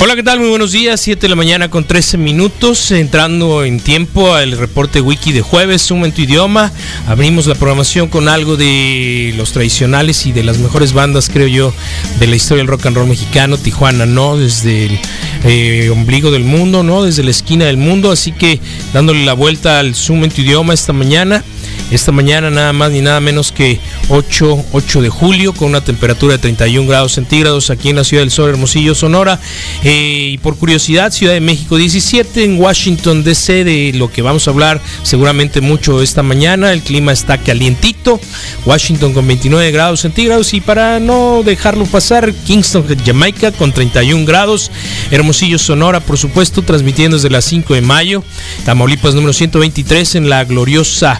Hola, ¿qué tal? Muy buenos días, 7 de la mañana con 13 minutos, entrando en tiempo al reporte wiki de jueves, Suma en tu idioma. Abrimos la programación con algo de los tradicionales y de las mejores bandas, creo yo, de la historia del rock and roll mexicano, Tijuana, ¿no? Desde el eh, ombligo del mundo, ¿no? Desde la esquina del mundo, así que dándole la vuelta al Zoom en tu idioma esta mañana. Esta mañana nada más ni nada menos que 8, 8 de julio con una temperatura de 31 grados centígrados aquí en la ciudad del Sol, Hermosillo, Sonora. Eh, y por curiosidad, Ciudad de México 17, en Washington DC, de lo que vamos a hablar seguramente mucho esta mañana. El clima está calientito. Washington con 29 grados centígrados. Y para no dejarlo pasar, Kingston, Jamaica con 31 grados. Hermosillo, Sonora, por supuesto, transmitiendo desde las 5 de mayo. Tamaulipas número 123 en la gloriosa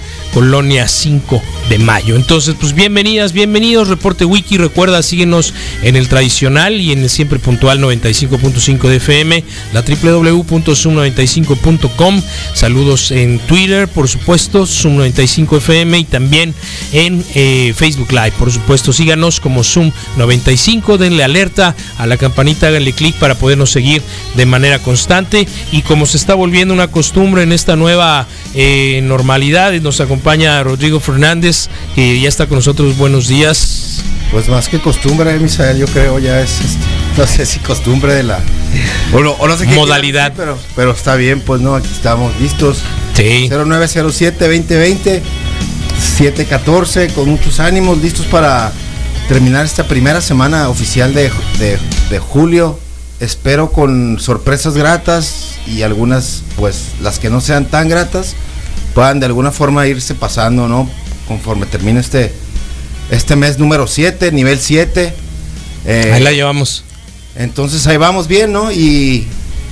Colonia 5 de mayo. Entonces, pues bienvenidas, bienvenidos. Reporte Wiki. Recuerda, síguenos en el tradicional y en el siempre puntual 95.5 de FM, la www.sum95.com. Saludos en Twitter, por supuesto, Sum95 FM y también en eh, Facebook Live, por supuesto. Síganos como Sum95, denle alerta a la campanita, háganle clic para podernos seguir de manera constante. Y como se está volviendo una costumbre en esta nueva eh, normalidad, nos acompaña Rodrigo Fernández, que ya está con nosotros. Buenos días. Pues más que costumbre, Misael, yo creo ya es, no sé si costumbre de la... O no, o no sé qué Modalidad. Pero, pero está bien, pues no, aquí estamos listos. Sí. 0907-2020, 714, con muchos ánimos, listos para terminar esta primera semana oficial de, de, de julio. Espero con sorpresas gratas y algunas, pues las que no sean tan gratas, puedan de alguna forma irse pasando, ¿no? Conforme termine este, este mes número 7, nivel 7. Eh, ahí la llevamos. Entonces ahí vamos bien, ¿no? Y,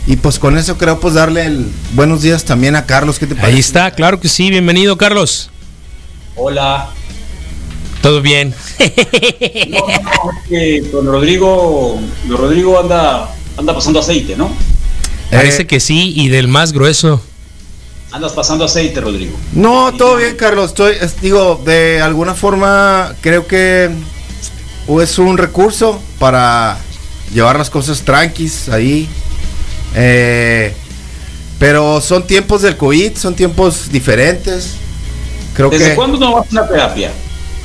y, pues con eso creo pues darle el buenos días también a Carlos. ¿Qué te parece? Ahí está, claro que sí. Bienvenido, Carlos. Hola. ¿Todo bien? no, no, es que con Rodrigo, Rodrigo anda, anda pasando aceite, ¿no? Parece eh, que sí, y del más grueso. Andas pasando aceite, Rodrigo. No, todo bien, Carlos. Estoy, digo, de alguna forma creo que es un recurso para llevar las cosas tranquis ahí. Eh, pero son tiempos del COVID, son tiempos diferentes. Creo ¿Desde cuándo no vas a una terapia?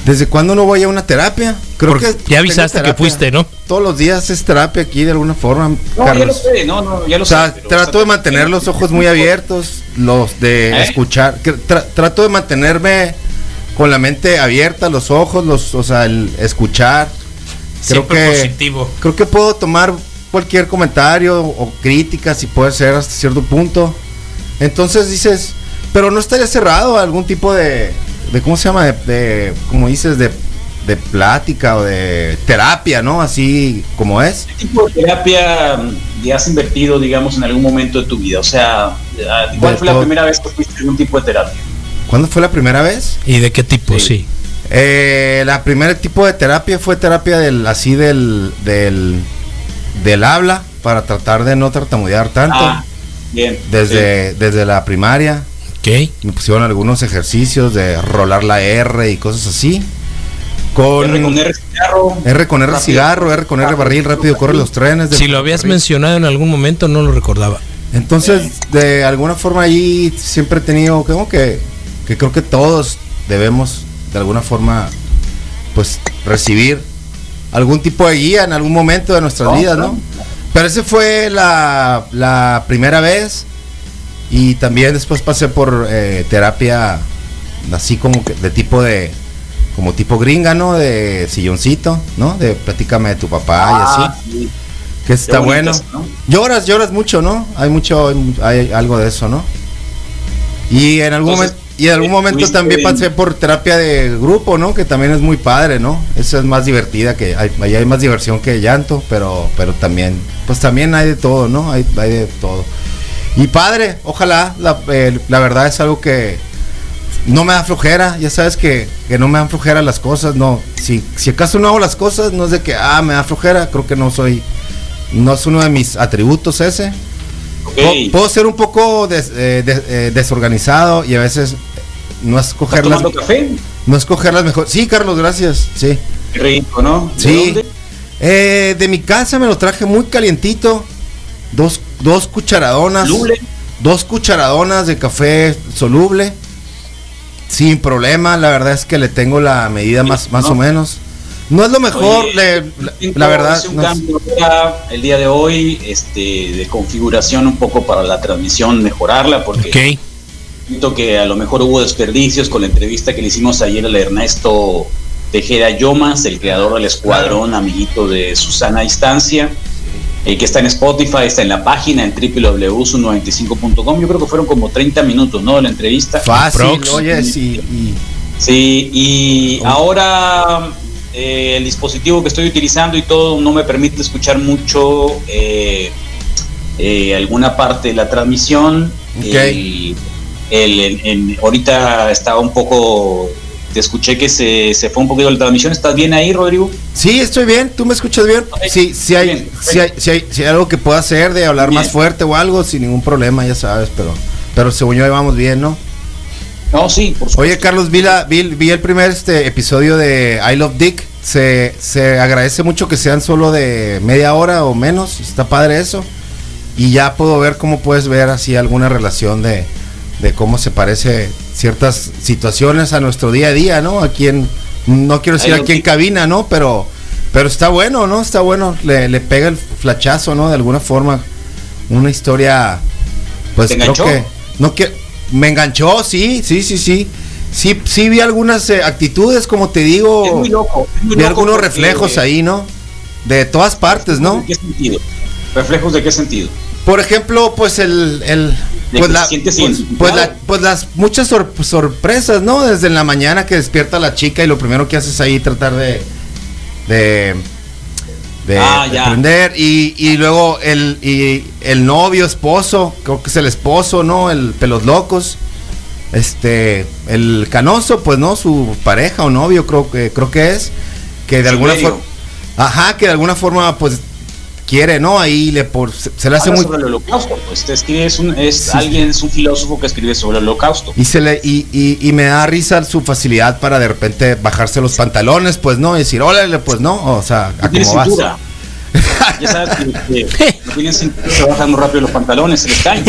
¿Desde cuándo no voy a una terapia? Creo Porque que ya avisaste que fuiste, ¿no? Todos los días es terapia aquí de alguna forma. No, Carlos. ya lo sé, no, no, ya lo o sea, sé, trato de mantener los ojos muy abiertos, los de ¿Eh? escuchar. Tra trato de mantenerme con la mente abierta, los ojos, los, o sea, el escuchar. Creo Siempre que positivo. creo que puedo tomar cualquier comentario o crítica si puede ser hasta cierto punto. Entonces dices, pero no estaría cerrado a algún tipo de de ¿cómo se llama? De, de como dices, de, de, plática o de terapia, ¿no? Así como es. ¿Qué tipo de terapia ya has invertido, digamos, en algún momento de tu vida? O sea, ¿cuál de fue todo. la primera vez que fuiste en un tipo de terapia? ¿Cuándo fue la primera vez? ¿Y de qué tipo? Sí. sí. Eh, la primer tipo de terapia fue terapia del, así del, del, del habla para tratar de no tartamudear tanto. Ah, bien. Desde, sí. desde la primaria. Okay. Me pusieron algunos ejercicios de rolar la R y cosas así. Con R con R cigarro. R con R rápido. cigarro, R con R barril, rápido corre los trenes. Si lo habías barril. mencionado en algún momento, no lo recordaba. Entonces, de alguna forma ahí siempre he tenido, como que, que creo que todos debemos de alguna forma, pues, recibir algún tipo de guía en algún momento de nuestras no, vidas, ¿no? Pero esa fue la, la primera vez y también después pasé por eh, terapia así como que de tipo de como tipo gringa, ¿no? De silloncito, ¿no? De platícame de tu papá ah, y así. Sí. Que está bueno. ¿no? Lloras, lloras mucho, ¿no? Hay mucho hay algo de eso, ¿no? Y en algún momento y en algún momento también pasé por terapia de grupo, ¿no? Que también es muy padre, ¿no? Esa es más divertida que hay, ahí hay más diversión que llanto, pero pero también pues también hay de todo, ¿no? Hay, hay de todo. Y padre, ojalá, la, eh, la, verdad es algo que no me da flojera, ya sabes que, que, no me dan flojera las cosas, no, si, si acaso no hago las cosas, no es de que, ah, me da flojera, creo que no soy, no es uno de mis atributos ese. Okay. Puedo, puedo, ser un poco des, eh, des, eh, desorganizado y a veces no escoger las... café? No escoger las mejores... Sí, Carlos, gracias, sí. Qué rico, ¿no? ¿De sí. Dónde? Eh, de mi casa me lo traje muy calientito dos, dos cucharadonas. Dos cucharadonas de café soluble. Sin problema, la verdad es que le tengo la medida más, más o menos. No es lo mejor, la, verdad. un cambio el día de hoy este, de configuración un poco para la transmisión, mejorarla, porque siento que a lo mejor hubo desperdicios con la entrevista que le hicimos ayer al Ernesto Tejeda Yomas, el creador del escuadrón, amiguito de Susana Instancia. Eh, que está en Spotify, está en la página en www.su95.com. Yo creo que fueron como 30 minutos, ¿no? La entrevista. Fácil, oye, sí. Sí, y ahora eh, el dispositivo que estoy utilizando y todo no me permite escuchar mucho eh, eh, alguna parte de la transmisión. Okay. El, ahorita estaba un poco, te escuché que se, se, fue un poquito la transmisión. ¿Estás bien ahí, Rodrigo? Sí, estoy bien. ¿Tú me escuchas bien? Sí, sí hay, si hay, si hay, hay, algo que pueda hacer de hablar más fuerte o algo, sin ningún problema, ya sabes, pero, pero según yo vamos bien, ¿no? No, sí, por supuesto. Oye, Carlos, vi, vi, el primer este episodio de I Love Dick. Se, se agradece mucho que sean solo de media hora o menos. Está padre eso. Y ya puedo ver cómo puedes ver así alguna relación de, de cómo se parece ciertas situaciones a nuestro día a día, ¿no? Aquí en, no quiero decir aquí en cabina, ¿no? Pero, pero está bueno, ¿no? Está bueno. Le, le pega el flachazo, ¿no? De alguna forma. Una historia, pues creo que, no que me enganchó, sí, sí, sí, sí. Sí, sí vi algunas eh, actitudes, como te digo. Es muy loco. vi algunos reflejos ahí, ¿no? De todas partes, ¿no? ¿En qué sentido? ¿Reflejos de qué sentido? Por ejemplo, pues el, el pues, la, pues, pues, la, pues, las muchas sorpresas, ¿no? Desde la mañana que despierta la chica y lo primero que haces ahí tratar de de de, ah, aprender y, y, luego el y el novio esposo creo que es el esposo no el pelos locos este el canoso pues no su pareja o novio creo que creo que es que de alguna forma ajá que de alguna forma pues quiere, ¿no? Ahí le por, se, le hace muy sobre el holocausto, pues te escribe es un es alguien es un filósofo que escribe sobre el holocausto. Y se le y, y, y, me da risa su facilidad para de repente bajarse los pantalones, pues no, y decir, "Órale, pues no", o sea, ¿a cómo vas? ya sabes que, no tienen cintura, se bajan muy rápido los pantalones, se les caen.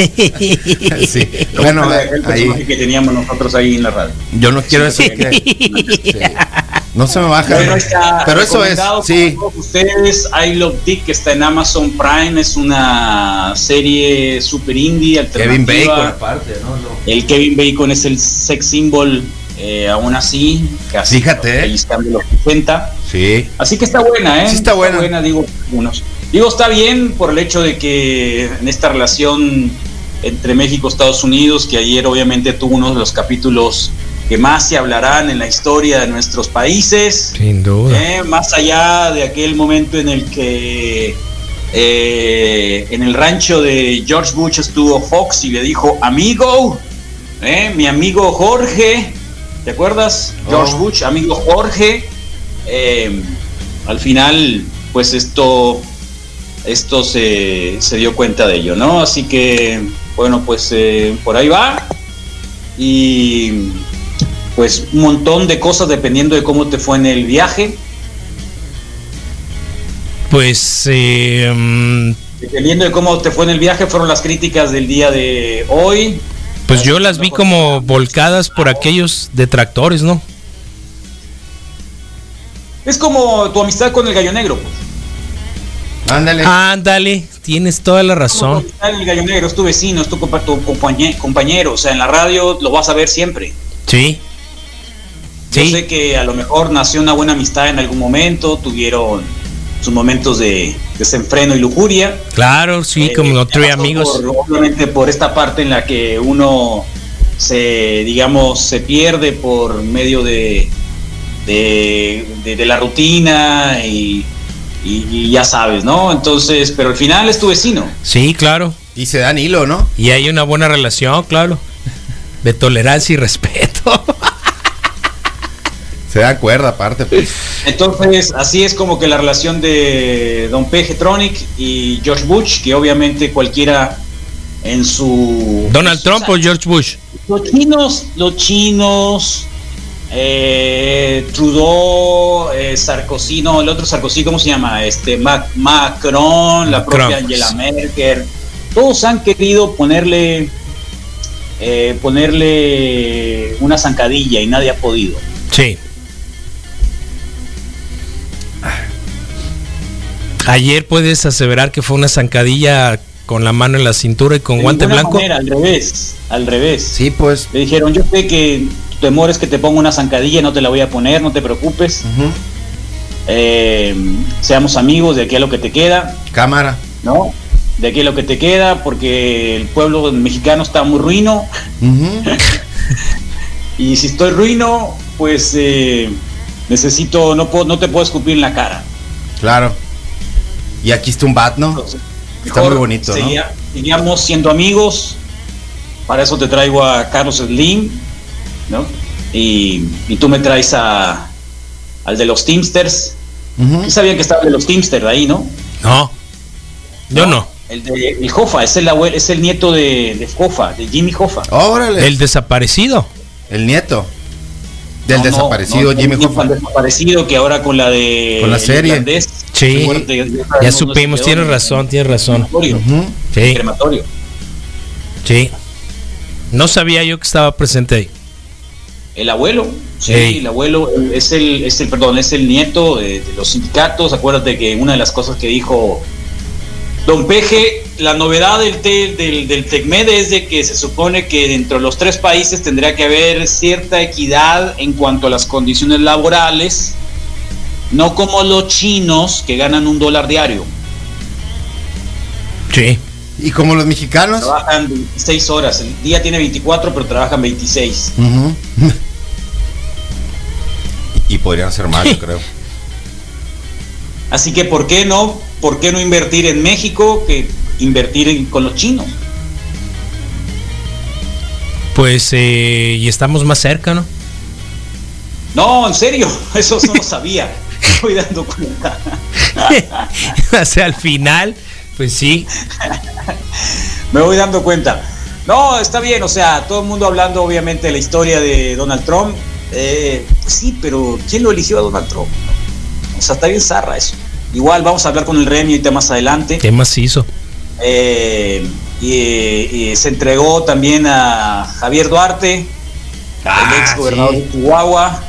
Sí. Bueno, el, ahí, que teníamos nosotros ahí en la radio. Yo no quiero decir que no se me baja. pero eso es. Sí. Ustedes, I Love Dick, que está en Amazon Prime, es una serie super indie alternativa. Kevin Bacon, aparte, ¿no? El Kevin Bacon es el sex symbol, eh, aún así. Casi Fíjate. Ahí están de los 60. Sí. Así que está buena, ¿eh? Sí, está, buena. buena. digo, unos. Digo, está bien por el hecho de que en esta relación entre México y Estados Unidos, que ayer obviamente tuvo uno de los capítulos que más se hablarán en la historia de nuestros países. Sin duda. Eh, más allá de aquel momento en el que eh, en el rancho de George Bush estuvo Fox y le dijo, amigo, eh, mi amigo Jorge, ¿te acuerdas? George oh. Bush, amigo Jorge. al final, pues esto, esto se, se, dio cuenta de ello, ¿no? Así que, bueno, pues por ahí va. Y pues un montón de cosas dependiendo de cómo te fue en el viaje. Pues eh, mm, dependiendo de cómo te fue en el viaje fueron las críticas del día de hoy. Pues yo las vi como volcadas por aquellos detractores, ¿no? Es como tu amistad con el gallo negro. Pues. Ándale. Ándale, tienes toda la razón. el gallo negro es tu vecino, es tu, compañero, o sea, en la radio lo vas a ver siempre. Sí. Yo sé que a lo mejor nació una buena amistad en algún momento, tuvieron sus momentos de desenfreno y lujuria. Claro, sí, eh, como no tuve amigos. obviamente por esta parte en la que uno se, digamos, se pierde por medio de, de, la rutina y, y, ya sabes, ¿no? Entonces, pero al final es tu vecino. Sí, claro. Y se dan hilo, ¿no? Y hay una buena relación, claro, de tolerancia y respeto. Se da cuerda aparte. Pues. Entonces, así es como que la relación de Don Tronic y George Bush, que obviamente cualquiera en su... Donald Trump o George Bush. Los chinos, los chinos, eh, Trudeau, eh, Sarkozy, no, el otro Sarkozy, ¿cómo se llama? Este Macron, la propia Angela Merkel. Todos han querido ponerle eh, ponerle una zancadilla y nadie ha podido. Sí. Ayer puedes aseverar que fue una zancadilla con la mano en la cintura y con guante blanco. al revés, al revés. Sí, pues. Le dijeron, yo sé que tu temor es que te ponga una zancadilla, no te la voy a poner, no te preocupes. Eh, seamos amigos de aquí a lo que te queda. Cámara. ¿No? De aquí a lo que te queda, porque el pueblo mexicano está muy ruino. y si estoy ruino, pues eh, necesito, no, puedo, no te puedo escupir en la cara. Claro. Y aquí está un bat, ¿no? está muy bonito. Seguíamos siendo amigos. Para eso te traigo a Carlos Slim, ¿no? Y, tú me traes a, al de los Teamsters. Uh sabían que estaba el de los Teamsters ahí, no? No. Yo no. El de el Jofa, es el abuelo, es el nieto de, de Jofa, de Jimmy Jofa. Órale. El desaparecido. El nieto. Del desaparecido Jimmy Hoffa. desaparecido que ahora con la de. Con la serie. sí, ya, supimos, tienes razón, tienes razón. Sí. Crematorio. Sí. No sabía yo que estaba presente ahí. El abuelo, sí, el abuelo es el, es el, perdón, es el nieto de, de los sindicatos. Acuérdate que una de las cosas que dijo Don Peje, la novedad del, del, del TECMED es de que se supone que dentro de los tres países tendría que haber cierta equidad en cuanto a las condiciones laborales, no como los chinos que ganan un dólar diario. Sí. ¿Y como los mexicanos? Trabajan 26 horas, el día tiene 24, pero trabajan 26. y podrían ser más, yo creo. Así que, ¿por qué no ¿por qué no invertir en México que invertir con los chinos? Pues, eh, y estamos más cerca, ¿no? No, en serio, eso no lo sabía. Me voy dando cuenta. o sea, al final, pues sí. Me voy dando cuenta. No, está bien, o sea, todo el mundo hablando obviamente de la historia de Donald Trump. Eh, pues sí, pero ¿quién lo eligió a Donald Trump? O sea, está bien zarra eso. Igual vamos a hablar con el Remy ahorita más adelante. ¿Qué más hizo? Eh, y, se entregó también a Javier Duarte, el ah, ex gobernador de Chihuahua.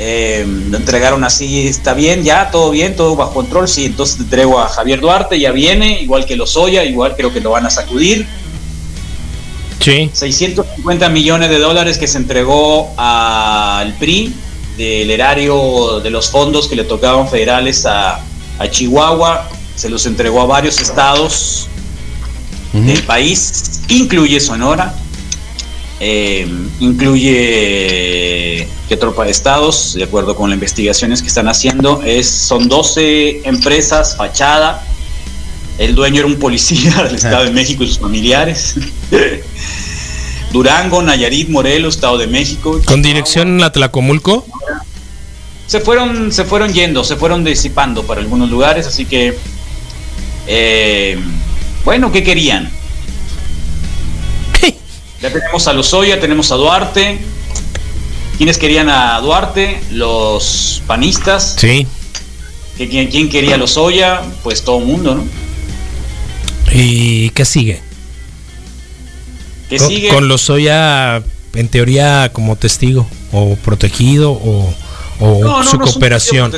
Eh, lo entregaron así, está bien, ya, todo bien, todo bajo control. Sí, entonces te entrego a Javier Duarte, ya viene, igual que Lozoya, igual creo que lo van a sacudir. Sí. 650 millones de dólares que se entregó al PRI del erario de los fondos que le tocaban federales a, Chihuahua, se los entregó a varios estados del país, incluye Sonora, eh, incluye que tropa de estados, de acuerdo con las investigaciones que están haciendo, es, son 12 empresas fachada. El dueño era un policía del Estado de México y sus familiares. Durango, Nayarit, Morelos, Estado de México. ¿Con dirección a Tlacomulco? Se fueron, se fueron yendo, se fueron disipando para algunos lugares, así que, eh, bueno, ¿qué querían? ya tenemos a Lozoya, tenemos a Duarte. ¿Quiénes querían a Duarte? Los panistas. Sí. ¿Quién, quién quería a Lozoya? Pues todo el mundo, ¿no? ¿Y qué sigue? ¿Qué sigue? Con Lozoya, en teoría, como testigo, o protegido, o o su cooperación.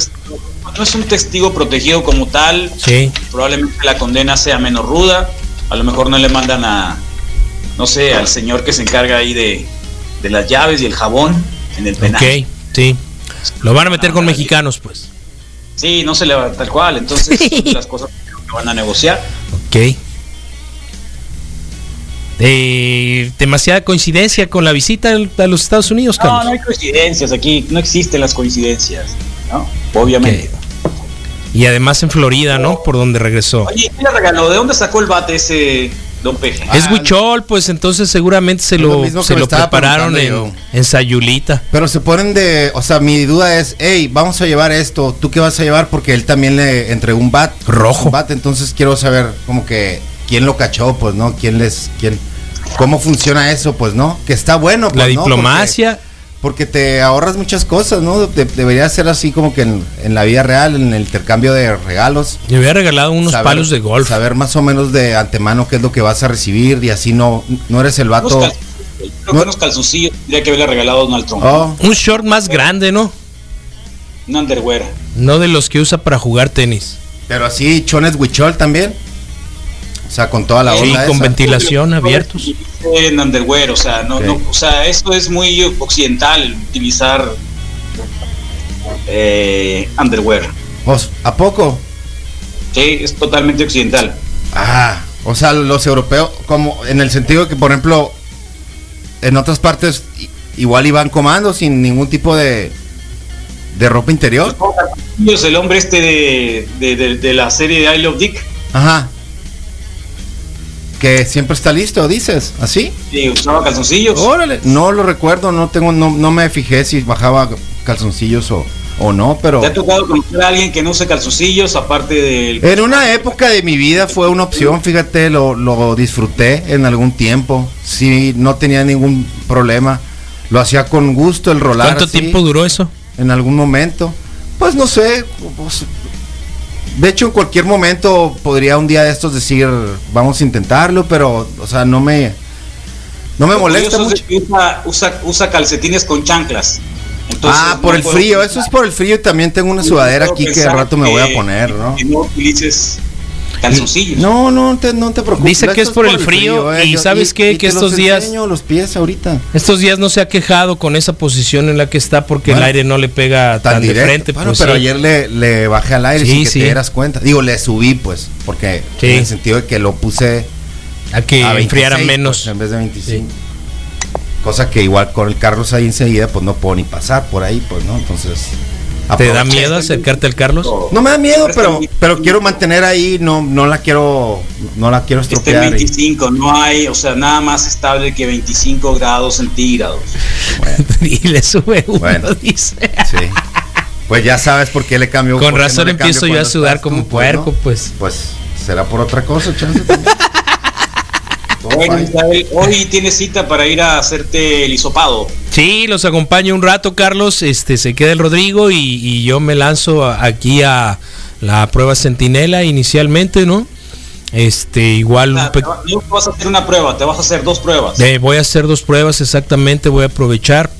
no es un testigo protegido como tal. Sí. Probablemente la condena sea menos ruda. A lo mejor no le mandan a, no sé, al señor que se encarga ahí de, de las llaves y el jabón en el penal. Ok, sí. Lo van a meter con mexicanos, pues. Sí, no se le va tal cual. Entonces, las cosas que van a negociar. Ok. Eh, demasiada coincidencia con la visita a los Estados Unidos, No, no hay coincidencias aquí, no existen las coincidencias, ¿no? Obviamente. Y además en Florida, ¿no? Por donde regresó. Oye, ¿quién le regaló? ¿De dónde sacó el bate ese Don Peje? Es ah, Huichol, pues entonces seguramente se lo, se lo prepararon en, en, Sayulita. Pero se ponen de, o sea, mi duda es, hey, vamos a llevar esto, ¿tú qué vas a llevar? Porque él también le entregó un bat. Rojo. Un bat, entonces quiero saber como que quién lo cachó, pues, ¿no? ¿Quién les, quién, cómo funciona eso, pues, ¿no? Que está bueno. Pues, la diplomacia. porque te ahorras muchas cosas, ¿no? De- debería ser así como que en, en la vida real, en el intercambio de regalos. Le había regalado unos saber- palos de golf. Saber más o menos de antemano qué es lo que vas a recibir y así no, no eres el Unos vato. creo No- que unos calzoncillos tendría que haberle regalado a Donald Trump. Oh, Un short más grande, ¿no? Un underwear. No de los que usa para jugar tenis. pero así, chones huichol también. O sea, con toda la Sí, onda. con esa. ventilación abiertos. En underwear, o sea, no, Sí. no, o sea, esto es muy occidental utilizar eh, underwear. ¿A poco? Sí, es totalmente occidental. Ah, o sea, los europeos, como en el sentido que, por ejemplo, en otras partes igual iban comando sin ningún tipo de, de ropa interior. Es el hombre este de, de, de- de la serie de I Love Dick. Ajá. Que siempre está listo, dices, ¿así? que usaba calzoncillos. Órale, no lo recuerdo, no tengo, no, no me fijé si bajaba calzoncillos o, o no, pero ¿Te ha tocado conocer a alguien que no use calzoncillos aparte del... en una época de mi vida fue una opción, fíjate, lo, lo disfruté en algún tiempo, sí, no tenía ningún problema, lo hacía con gusto el rolar. ¿Cuánto así. tiempo duró eso? en algún momento. Pues no sé. pues, de hecho, en cualquier momento podría un día de estos decir, vamos a intentarlo, pero, o sea, no me, no me molesta mucho. usa, usa, usa calcetines con chanclas. Entonces, ah, por no el frío, eso es por el frío y también tengo una sudadera aquí que al rato me voy a poner, ¿no? Que no utilices calzoncillos. No, no te, no te preocupes. Dice que es por el frío y ¿sabes qué? y Que te estos los días- los pies ahorita. Estos días no se ha quejado con esa posición en la que está porque Bueno, el aire no le pega tan, de directo. frente. Bueno, pues, pero sí. ayer le, le bajé al aire Sí, sin que sí. te dieras cuenta. Digo, le subí, pues, porque Sí. en el sentido de que lo puse a que a 26, enfriara pues, menos. en vez de 25. Cosa que igual con el Carlos ahí enseguida, pues no puedo ni pasar por ahí, pues, ¿no? Entonces. ¿Te da miedo acercarte al Carlos? No me da miedo, pero, pero quiero mantener ahí, no, no la quiero, no la quiero Este estropear. y- 25, no hay, o sea, nada más estable que 25 grados centígrados. bueno, y le sube uno, Bueno. dice. sí. Pues ya sabes por qué le cambio. Con razón empiezo yo a sudar como pues, puerco, ¿no? pues. Pues será por otra cosa, chance también. Bueno. Isabel, hoy tienes cita para ir a hacerte el hisopado. Sí, los acompaño un rato, Carlos. Este se queda el Rodrigo y, y yo me lanzo aquí a la prueba Centinela inicialmente, ¿no? Este, igual un Ah, pe- te va- No vas a hacer una prueba, te vas a hacer dos pruebas. Eh, voy a hacer dos pruebas exactamente, voy a aprovechar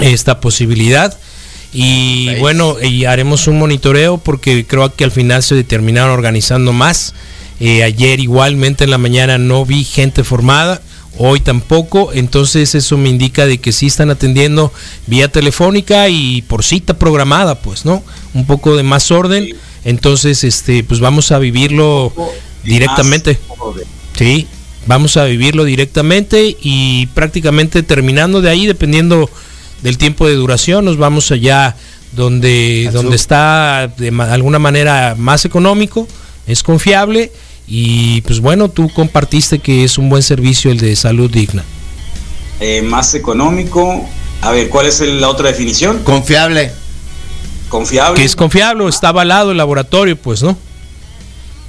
esta posibilidad. Y bueno, y haremos un monitoreo porque creo que al final se terminaron organizando más. Eh, ayer igualmente en la mañana no vi gente formada, hoy tampoco, entonces eso me indica de que sí están atendiendo vía telefónica y por cita programada, pues, ¿no? Un poco de más orden. Entonces, este, pues vamos a vivirlo directamente. Sí, vamos a vivirlo directamente y prácticamente terminando de ahí, dependiendo del tiempo de duración, nos vamos allá donde, donde está de alguna manera más económico, es confiable y pues bueno, tú compartiste que es un buen servicio el de salud digna. Eh, más económico. A ver, ¿cuál es el- la otra definición? Confiable. Confiable. Que es confiable, está avalado el laboratorio, pues, ¿no?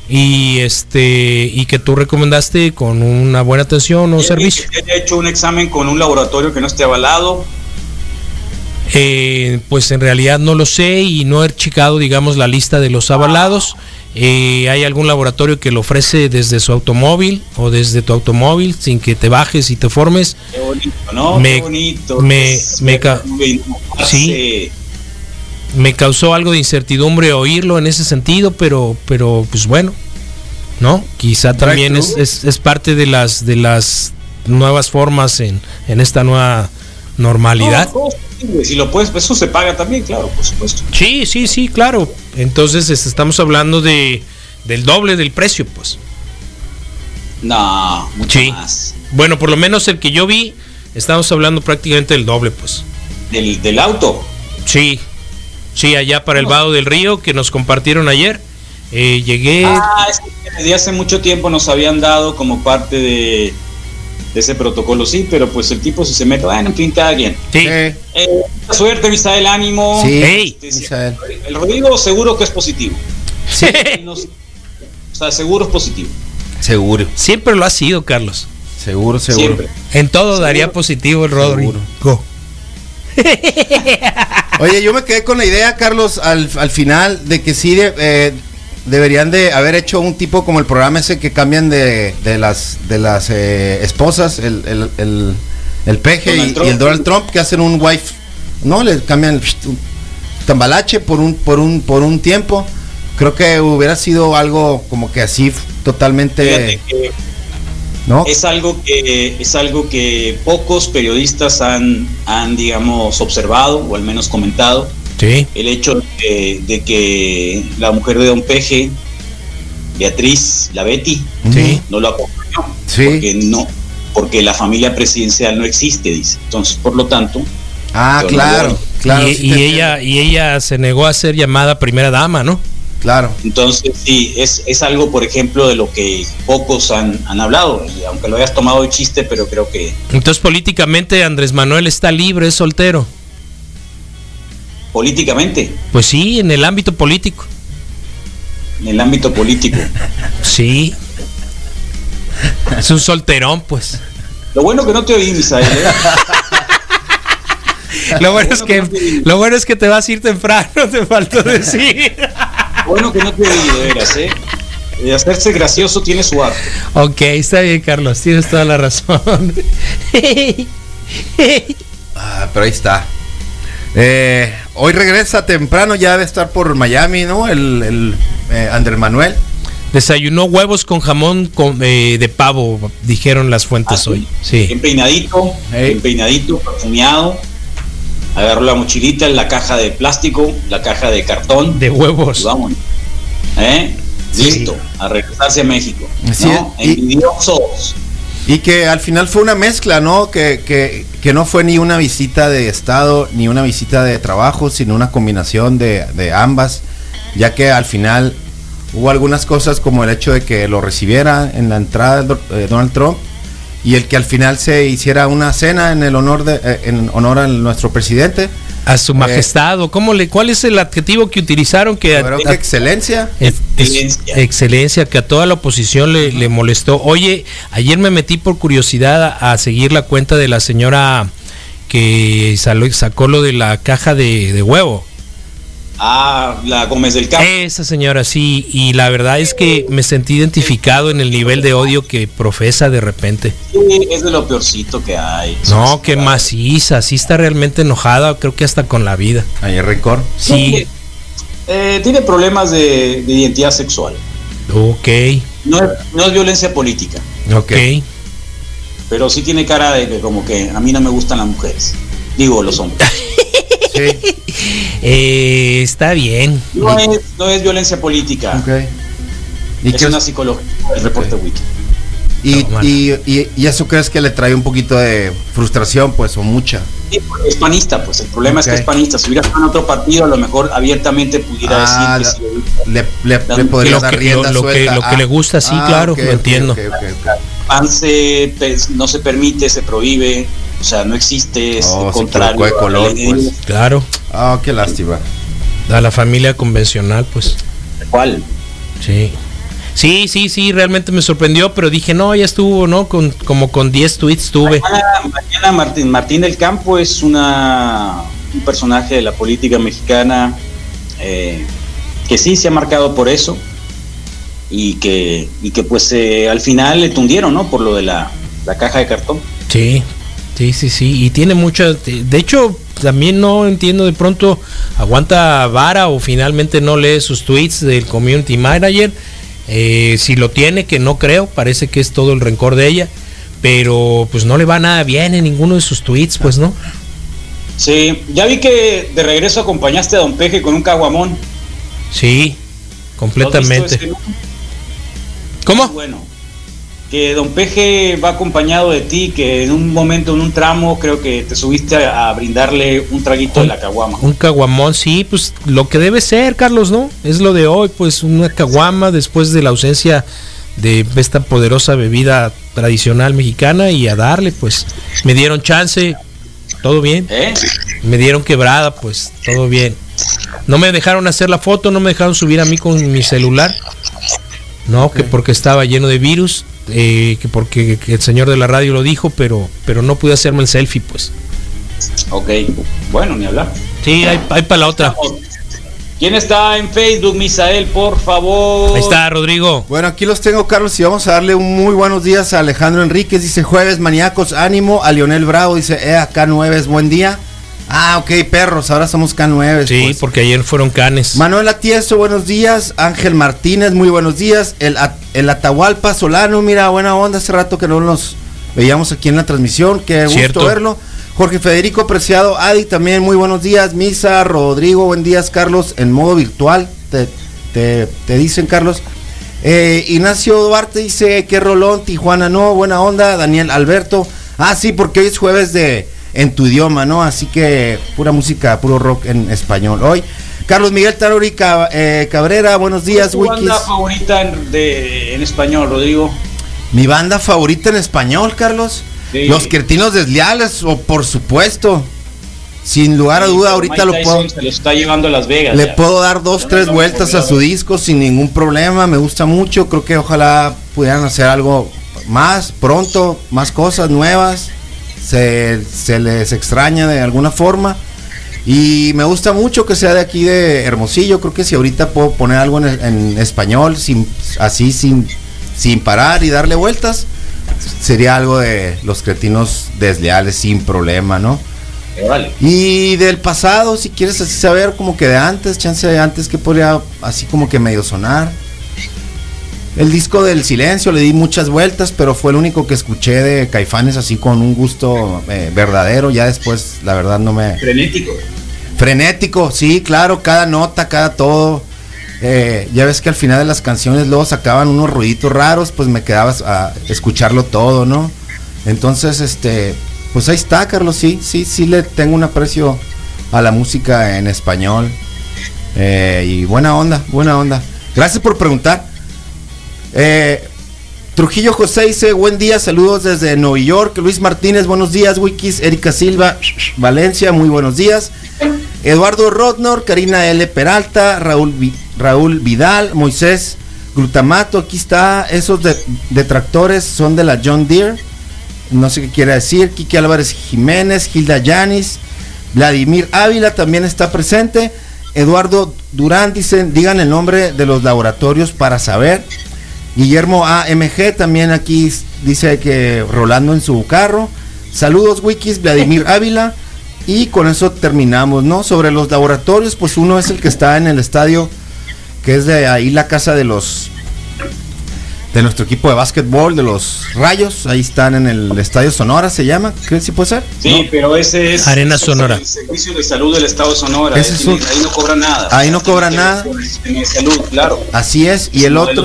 Y este y que tú recomendaste con una buena atención o ¿Alguien servicio. que haya hecho un examen con un laboratorio que no esté avalado. Eh, pues en realidad no lo sé y no he checado, digamos, la lista de los avalados. Eh, hay algún laboratorio que lo ofrece desde su automóvil o desde tu automóvil sin que te bajes y te formes. Qué bonito, ¿no? Me- Qué bonito. me- Es me Sí. causó algo de incertidumbre oírlo en ese sentido, pero, pero pues bueno, ¿no? Quizá también es, es, es parte de las de las nuevas formas en, en esta nueva normalidad. No. Si lo puedes, eso se paga también, claro, por supuesto. Sí, sí, sí, claro. Entonces estamos hablando de del doble del precio, pues. No, mucho Sí. más. Bueno, por lo menos el que yo vi, estamos hablando prácticamente del doble, pues. Del, del auto. Sí, sí, allá para el Vado del Río que nos compartieron ayer. Eh, llegué. Ah, es que desde hace mucho tiempo nos habían dado como parte de, de ese protocolo, sí, pero pues el tipo si se mete, bueno, en fin, cada quien. sí, Eh, mucha suerte, Misael, ánimo. Sí. Este, sí, el Rodrigo seguro que es positivo. sí. No o sea, seguro es positivo. Seguro, Siempre lo ha sido, Carlos. seguro, seguro. Siempre. En todo Seguro. daría positivo el Rodrigo. Oye, yo me quedé con la idea, Carlos, al, al final, de que sí eh, deberían de haber hecho un tipo como el programa ese que cambian de, de las de las eh, esposas, el, el, el, el peje y, el Donald Trump, que hacen un wife, no, le cambian tambalache por un, por un, por un tiempo. Creo que hubiera sido algo como que así totalmente, ¿no? es algo que es algo que pocos periodistas han, han digamos observado o al menos comentado Sí. el hecho de que, de que la mujer de Don Peje Beatriz la Betty Sí. no lo acompañó Sí. porque no porque la familia presidencial no existe dice entonces por lo tanto Ah, claro, claro. y, sí y te ella y ella se negó a ser llamada primera dama, ¿no? Claro. Entonces, sí, es, es algo, por ejemplo, de lo que pocos han, han hablado, y aunque lo hayas tomado de chiste, pero creo que Entonces políticamente Andrés Manuel está libre, es soltero. Políticamente, Pues sí, en el ámbito político. en el ámbito político, Sí. Es un solterón, pues. lo bueno que no te oí, Misael, ¿eh? Lo bueno es que lo bueno es que te vas a ir temprano, te faltó decir. Lo bueno que no te oí, de veras, ¿eh? De hacerse gracioso tiene su arte. Ok, está bien, Carlos, tienes toda la razón. Ah, pero ahí está. Eh, hoy regresa temprano, ya debe estar por Miami, ¿no? El, el eh, Andrés Manuel. Desayunó huevos con jamón con, eh, de pavo, dijeron las fuentes Ah, sí. hoy. Sí. Bien peinadito, Ey. bien peinadito, perfumeado. Agarró la mochilita, la caja de plástico, la caja de cartón. De huevos. vamos. ¿Eh? Sí. Listo, a regresarse a México. ¿no? Envidiosos. Y que al final fue una mezcla, ¿no? Que, que, que no fue ni una visita de Estado ni una visita de trabajo, sino una combinación de, de ambas, ya que al final hubo algunas cosas como el hecho de que lo recibiera en la entrada do- eh, Donald Trump y el que al final se hiciera una cena en el honor de eh, en honor a nuestro presidente. A su majestad, o cómo le, ¿cuál es el adjetivo que utilizaron que a- excelencia. Excelencia. excelencia, que a toda la oposición le, le molestó. Oye, ayer me metí por curiosidad a, a seguir la cuenta de la señora que salo- sacó lo de la caja de, de huevo. Ah, la Gómez del Campo. Esa señora sí, y la verdad es que me sentí identificado en el nivel de odio que profesa de repente. Sí, es de lo peorcito que hay. No, qué maciza, sí está realmente enojada, creo que hasta con la vida. Ayer rencor. Sí, Eh, tiene problemas de, de identidad sexual. ok, No es, no es violencia política, ok. pero sí tiene cara de que como que a mí no me gustan las mujeres. Digo, los hombres. Sí. Eh, está bien. No es, no es violencia política. ok. ¿Y, es qué- una psicología del reporte wiki. y, Tómala. y, y- y eso crees que le trae un poquito de frustración, pues, o mucha? Sí, Es panista, pues el problema Ok. es que es panista. Si hubiera estado en otro partido, a lo mejor abiertamente pudiera Ah, decir que la- sí, le, le- le podría lo dar que- rienda lo- lo que- suelta. lo que le gusta, sí, claro, lo entiendo. ok, ok, ok. pan se, pues, no se permite, se prohíbe, o sea, no existe, es Oh, contrario de color, pues. Claro, Ah, qué lástima. a la familia convencional, pues. ¿Cuál? Sí. Sí, sí, sí, realmente me sorprendió, pero dije, no, ya estuvo, ¿no? Con, como con 10 tweets tuve. Mañana, mañana Martín, Martín del Campo es una, un personaje de la política mexicana eh, que sí se ha marcado por eso y que, y que pues eh, al final le tundieron, ¿no? Por lo de la, la caja de cartón. Sí, sí, sí, sí. Y tiene mucha. De hecho, también no entiendo de pronto, aguanta vara o finalmente no lee sus tweets del community manager. Eh, si lo tiene, que no creo, parece que es todo el rencor de ella. Pero pues no le va nada bien en ninguno de sus tweets, pues no. Sí, ya vi que de regreso acompañaste a Don Peje con un caguamón. Sí, ¿Lo has visto completamente. ¿Cómo? Bueno, que Don Peje va acompañado de ti, que en un momento, en un tramo, creo que te subiste a, a brindarle un traguito de la caguama. Un caguamón, sí, pues lo que debe ser, Carlos, ¿no? Es lo de hoy, pues una caguama después de la ausencia de esta poderosa bebida tradicional mexicana y a darle, pues me dieron chance, todo bien, ¿Eh? me dieron quebrada, pues todo bien. No me dejaron hacer la foto, no me dejaron subir a mí con mi celular. No, que porque estaba lleno de virus, eh, que porque que el señor de la radio lo dijo, pero, pero no pude hacerme el selfie, pues. Ok, bueno, ni hablar. Sí, hay, hay para la otra. ¿Quién está en Facebook, Misael, por favor? Ahí está, Rodrigo. Bueno, aquí los tengo, Carlos, y vamos a darle un muy buenos días a Alejandro Enríquez. Dice jueves, maníacos, ánimo. A Lionel Bravo dice, eh, acá 9 es buen día. Ah, ok, perros, ahora somos K9. Sí, pues. porque ayer fueron canes. Manuel Atieso, buenos días. Ángel Martínez, muy buenos días. El, el Atahualpa Solano, mira, buena onda. Hace rato que no nos veíamos aquí en la transmisión. Qué gusto Cierto. verlo. Jorge Federico Preciado, Adi también, muy buenos días. Misa, Rodrigo, buen días, Carlos, en modo virtual. Te, te- te dicen, Carlos. Eh, Ignacio Duarte dice, qué rolón, Tijuana, no, buena onda. Daniel Alberto. Ah, sí, porque hoy es jueves de en tu idioma, ¿no? Así que pura música, puro rock en español hoy. Carlos Miguel Tarori eh, Cabrera, buenos días, ¿Tu Wikis. banda favorita en, de, en español, Rodrigo? Mi banda favorita en español, Carlos. Sí. Los Cretinos Desleales, o por supuesto. Sin lugar a duda, ahorita lo puedo. Se lo está llevando a Las Vegas. Le ya. puedo dar dos, tres no, vueltas a su disco sin ningún problema. Me gusta mucho. Creo que ojalá pudieran hacer algo más pronto, más cosas nuevas. Se, se les extraña de alguna forma. Y me gusta mucho que sea de aquí de Hermosillo. Creo que si ahorita puedo poner algo en, en español, sin, así sin, sin parar y darle vueltas, sería algo de los cretinos desleales sin problema, ¿no? Vale. Y del pasado, si quieres así saber, como que de antes, chance de antes que podría así como que medio sonar. El disco del silencio le di muchas vueltas, pero fue el único que escuché de Caifanes así con un gusto eh, verdadero. Ya después, la verdad, no me. Frenético. Frenético, sí, claro, cada nota, cada todo. Eh, ya ves que al final de las canciones luego sacaban unos ruiditos raros, pues me quedaba a escucharlo todo, ¿no? Entonces, este, pues ahí está, Carlos, sí, sí, sí le tengo un aprecio a la música en español. Eh, y buena onda, buena onda. Gracias por preguntar. Eh, Trujillo José dice, buen día, saludos desde Nueva York. Luis Martínez, buenos días, Wikis. Erika Silva, Valencia, muy buenos días. Eduardo Rodnor, Karina L. Peralta, Raúl, Raúl Vidal, Moisés Glutamato, aquí está. Esos de- detractores son de la John Deere. No sé qué quiere decir. Kiki Álvarez Jiménez, Gilda Yanis, Vladimir Ávila también está presente. Eduardo Durán, dicen, digan el nombre de los laboratorios para saber. Guillermo AMG también aquí dice que rolando en su carro. Saludos Wikis, Vladimir Ávila. Y con eso terminamos, ¿no? Sobre los laboratorios, pues uno es el que está en el estadio, que es de ahí la casa de los de nuestro equipo de básquetbol, de los Rayos, ahí están en el Estadio Sonora, se llama, ¿crees si puede ser? Sí, ¿No? pero ese es Arena es Sonora. el servicio de salud del Estado de Sonora. Ese es es un- ahí no cobra nada. Ahí no cobra nada. de salud, claro. Así es, y el otro.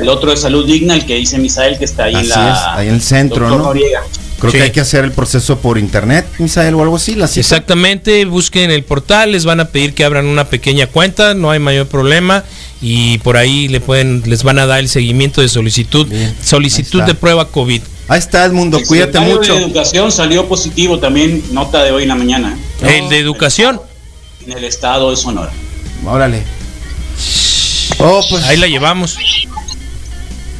El otro de salud digna, el que dice Misael, que está ahí Así en la. es, ahí en el centro, Doctor ¿no? Noriega. creo Sí. que hay que hacer el proceso por internet, Misael, o algo así, la cita. Exactamente, busquen el portal, les van a pedir que abran una pequeña cuenta, no hay mayor problema y por ahí le pueden les van a dar el seguimiento de solicitud, Bien, solicitud de prueba COVID. Ahí está Edmundo, El cuídate mucho. de Educación salió positivo también, nota de hoy en la mañana, No. El de educación, en el estado de Sonora. Órale. Oh, pues ahí la llevamos.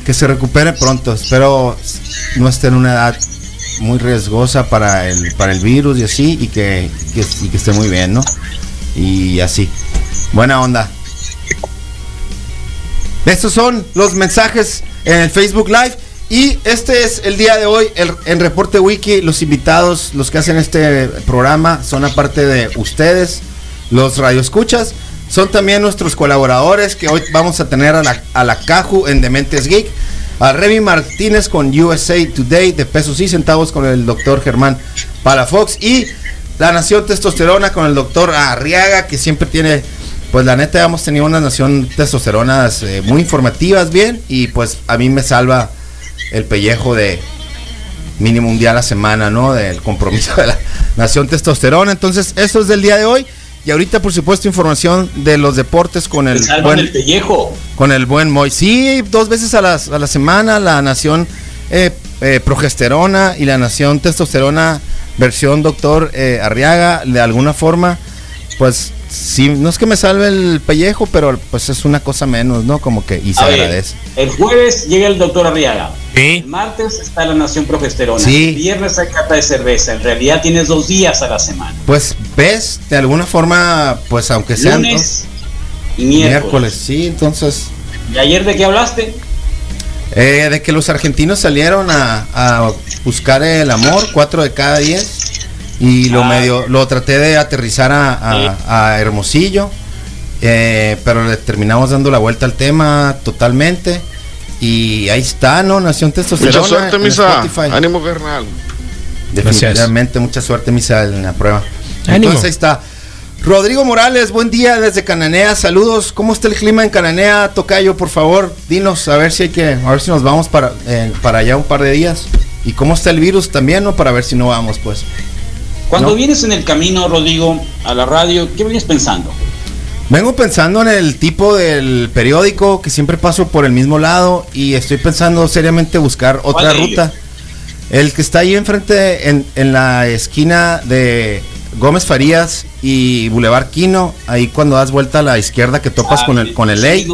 que se recupere pronto. Espero no esté en una edad muy riesgosa para el para el virus y así y que, que- y que esté muy bien, ¿no? Y así. Buena onda. Estos son los mensajes en el Facebook Live. Y este es el día de hoy el, en Reporte Wiki. Los invitados, los que hacen este programa, son aparte de ustedes, los radioescuchas. Son también nuestros colaboradores que hoy vamos a tener a la, a la Caju en Dementes Geek. A Remy Martínez con USA Today de pesos y centavos con el doctor Germán Palafox. Y la Nación Testosterona con el doctor Arriaga que siempre tiene pues la neta hemos tenido una nación testosteronas eh, muy informativas, bien, y pues a mí me salva el pellejo de mínimo un día a la semana, ¿no? Del compromiso de la nación testosterona. Entonces, eso es del día de hoy. Y ahorita, por supuesto, información de los deportes con el Te buen, el pellejo. con el buen Moy. Sí, dos veces a, las- a la semana la nación eh, eh, progesterona y la nación testosterona versión doctor eh, Arriaga, de alguna forma, pues sí, no es que me salve el pellejo, pero pues es una cosa menos, ¿no? Como que, y se ver, agradece. el jueves llega el doctor Arriaga. Sí. El martes está la Nación Progesterona. Sí. El viernes hay cata de cerveza. En realidad tienes dos días a la semana. Pues ves, de alguna forma, pues aunque sean Lunes y ¿no? miércoles. miércoles, sí, entonces, ¿Y ayer de qué hablaste? eh, de que los argentinos salieron a, a buscar el amor, cuatro de cada diez, y lo Ah. medio, lo traté de aterrizar a, a- a Hermosillo, eh, pero le terminamos dando la vuelta al tema totalmente, y ahí está, ¿no? Nación Testosterona. Mucha suerte, Misa. Spotify. Ánimo, carnal. Definitivamente, mucha suerte, Misa, en la prueba. Ánimo. Entonces ahí está. Rodrigo Morales, buen día desde Cananea, saludos. ¿Cómo está el clima en Cananea, Tocayo? Por favor, dinos a ver si hay que, a ver si nos vamos para, eh, para allá un par de días. Y cómo está el virus también, ¿no? Para ver si no vamos, pues. Cuando No. vienes en el camino, Rodrigo, a la radio, ¿qué venías pensando? Vengo pensando en el tipo del periódico que siempre paso por el mismo lado y estoy pensando seriamente buscar otra ¿Cuál de ruta. El que está ahí enfrente, en, en la esquina de Gómez Farías y Boulevard Quino, ahí cuando das vuelta a la izquierda que topas Ah, con el con el ley.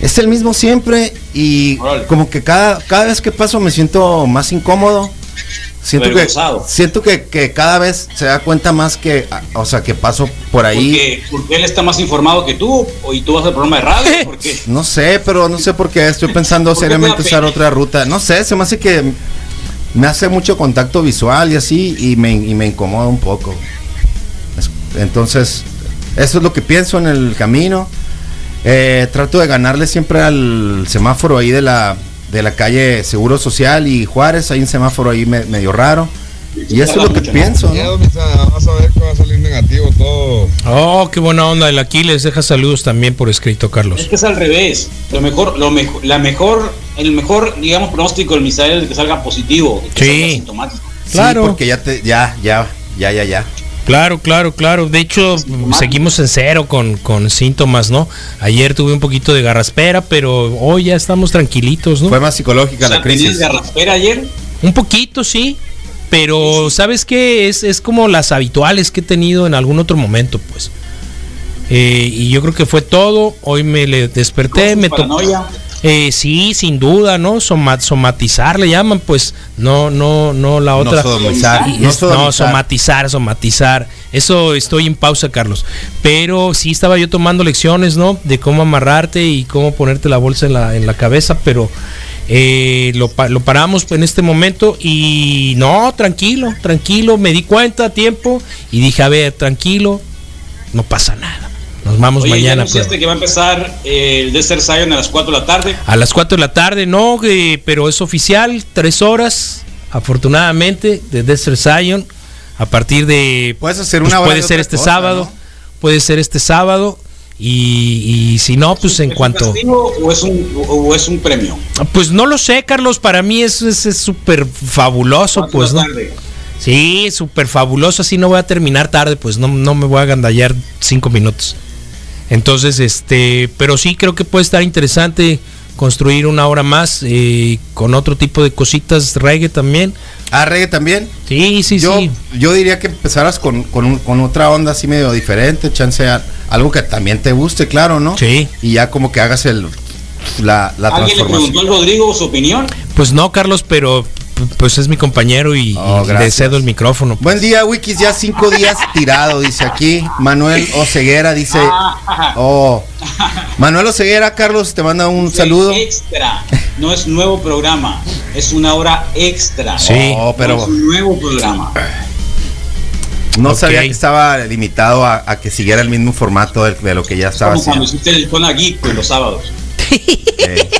Es el mismo siempre y como que cada, cada vez que paso me siento más incómodo. Siento que, siento que, que cada vez se da cuenta más que, o sea, que paso por ahí. Porque, porque él está más informado que tú, o- y tú vas al programa de radio. Porque No sé, pero no sé por qué estoy pensando ¿Por qué seriamente usar otra ruta. No sé, se me hace que me hace mucho contacto visual y así y me, y me incomoda un poco. Es- Entonces, eso es lo que pienso en el camino. Eh, trato de ganarle siempre al semáforo ahí de la, de la calle Seguro Social y Juárez. Hay un semáforo ahí me- medio raro. Y eso es lo que pienso. ¿no? Vas a ver que va a salir negativo todo. Oh, qué buena onda. El Aquiles deja saludos también por escrito, es Carlos. que es al revés. Lo mejor, lo mejor, la mejor, el mejor, digamos, pronóstico del Misael es de que salga positivo, que Sí. salga asintomático. Sí, Claro. porque ya te, ya, ya, ya, ya, ya. Claro, claro, claro. De hecho, seguimos en cero con, con síntomas, ¿no? Ayer tuve un poquito de garraspera, pero hoy ya estamos tranquilitos, ¿no? Fue más psicológica O sea, la crisis. ¿tenías garraspera ayer? Un poquito, sí. Pero, ¿sabes qué? Es, es como las habituales que he tenido en algún otro momento, pues. Eh, y yo creo que fue todo. Hoy me le desperté, me tocó. Eh, sí, sin duda, ¿no? Soma- somatizar le llaman, pues no, no, no la No otra. sodomizar, no no, sodomizar. somatizar, somatizar. Eso estoy en pausa, Carlos. Pero sí estaba yo tomando lecciones, ¿no? De cómo amarrarte y cómo ponerte la bolsa en la, en la cabeza, pero eh, lo, lo paramos en este momento y no, tranquilo, tranquilo, me di cuenta a tiempo y dije, a ver, tranquilo, no pasa nada. Nos vamos Oye, ya mañana. anunciaste pero- que va a empezar eh, el Desert Zion a las 4 de la tarde. a las 4 de la tarde, no, eh, pero es oficial, tres horas, afortunadamente, de Desert Zion. A partir de. Puedes hacer pues una hora Puede de ser este cosa, sábado. ¿no? Puede ser este sábado. Y, y si no, pues en ¿Es cuanto. un castigo o es un, o, o es un premio? Pues no lo sé, Carlos. Para mí es súper fabuloso, pues, ¿no? tarde. Sí, súper fabuloso. Así no voy a terminar tarde, pues no, no me voy a agandallar cinco minutos. Entonces, este, pero sí creo que puede estar interesante construir una hora más eh, con otro tipo de cositas reggae también. Ah, reggae también. Sí, sí, yo, sí. yo diría que empezaras con, con, un- con otra onda así medio diferente, chance a- algo que también te guste, claro, ¿no? Sí. Y ya como que hagas el la, la ¿Alguien le transformación. preguntó al Rodrigo su opinión? Pues no, Carlos, pero pues es mi compañero y, Oh, y le cedo el micrófono. Buen día, Wikis, ya cinco días tirado, dice aquí. Manuel Oceguera dice. Oh. Manuel Oceguera, Carlos, te manda un saludo. Extra. No es nuevo programa. Es una hora extra. Sí. Oh, pero- No es un nuevo programa. No sabía que estaba limitado a, a que siguiera el mismo formato de, de lo que ya estaba Como cuando haciendo. hiciste el Tona Geek pues, los sábados. Eh.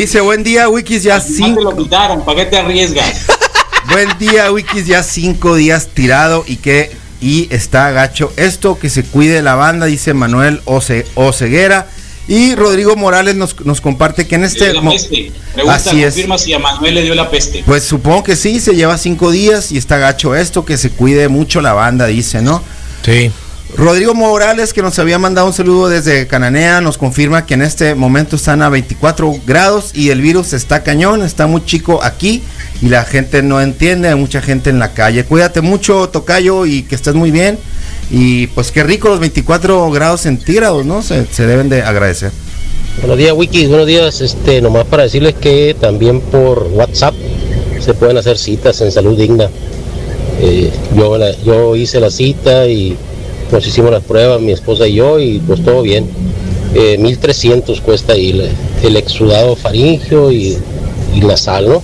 Dice, buen día, Wikis, ya No te cinco. lo quitaron. ¿Para qué te arriesgas? Buen día, Wikis, ya cinco días tirado y que y está gacho. Esto que se cuide la banda, dice Manuel Oce, Oceguera. Y Rodrigo Morales nos, nos comparte que en Le este dio la mo- peste. Pregunta, Así es. si a Manuel le dio la peste. Pues supongo que sí, se lleva cinco días y está gacho esto, que se cuide mucho la banda, dice, ¿no? Sí. Rodrigo Morales, que nos había mandado un saludo desde Cananea, nos confirma que en este momento están a 24 grados y el virus está cañón, está muy chico aquí y la gente no entiende, hay mucha gente en la calle. Cuídate mucho, Tocayo, y que estés muy bien. Y pues qué rico los 24 grados centígrados, ¿no? Se, deben de agradecer. Buenos días, Wikis. Buenos días. Este, nomás para decirles que también por WhatsApp se pueden hacer citas en salud digna. Eh, yo, yo hice la cita y nos hicimos las pruebas, mi esposa y yo, y pues todo bien. Eh, 1300 cuesta ahí el, el exudado faringio y, y nasal, ¿no?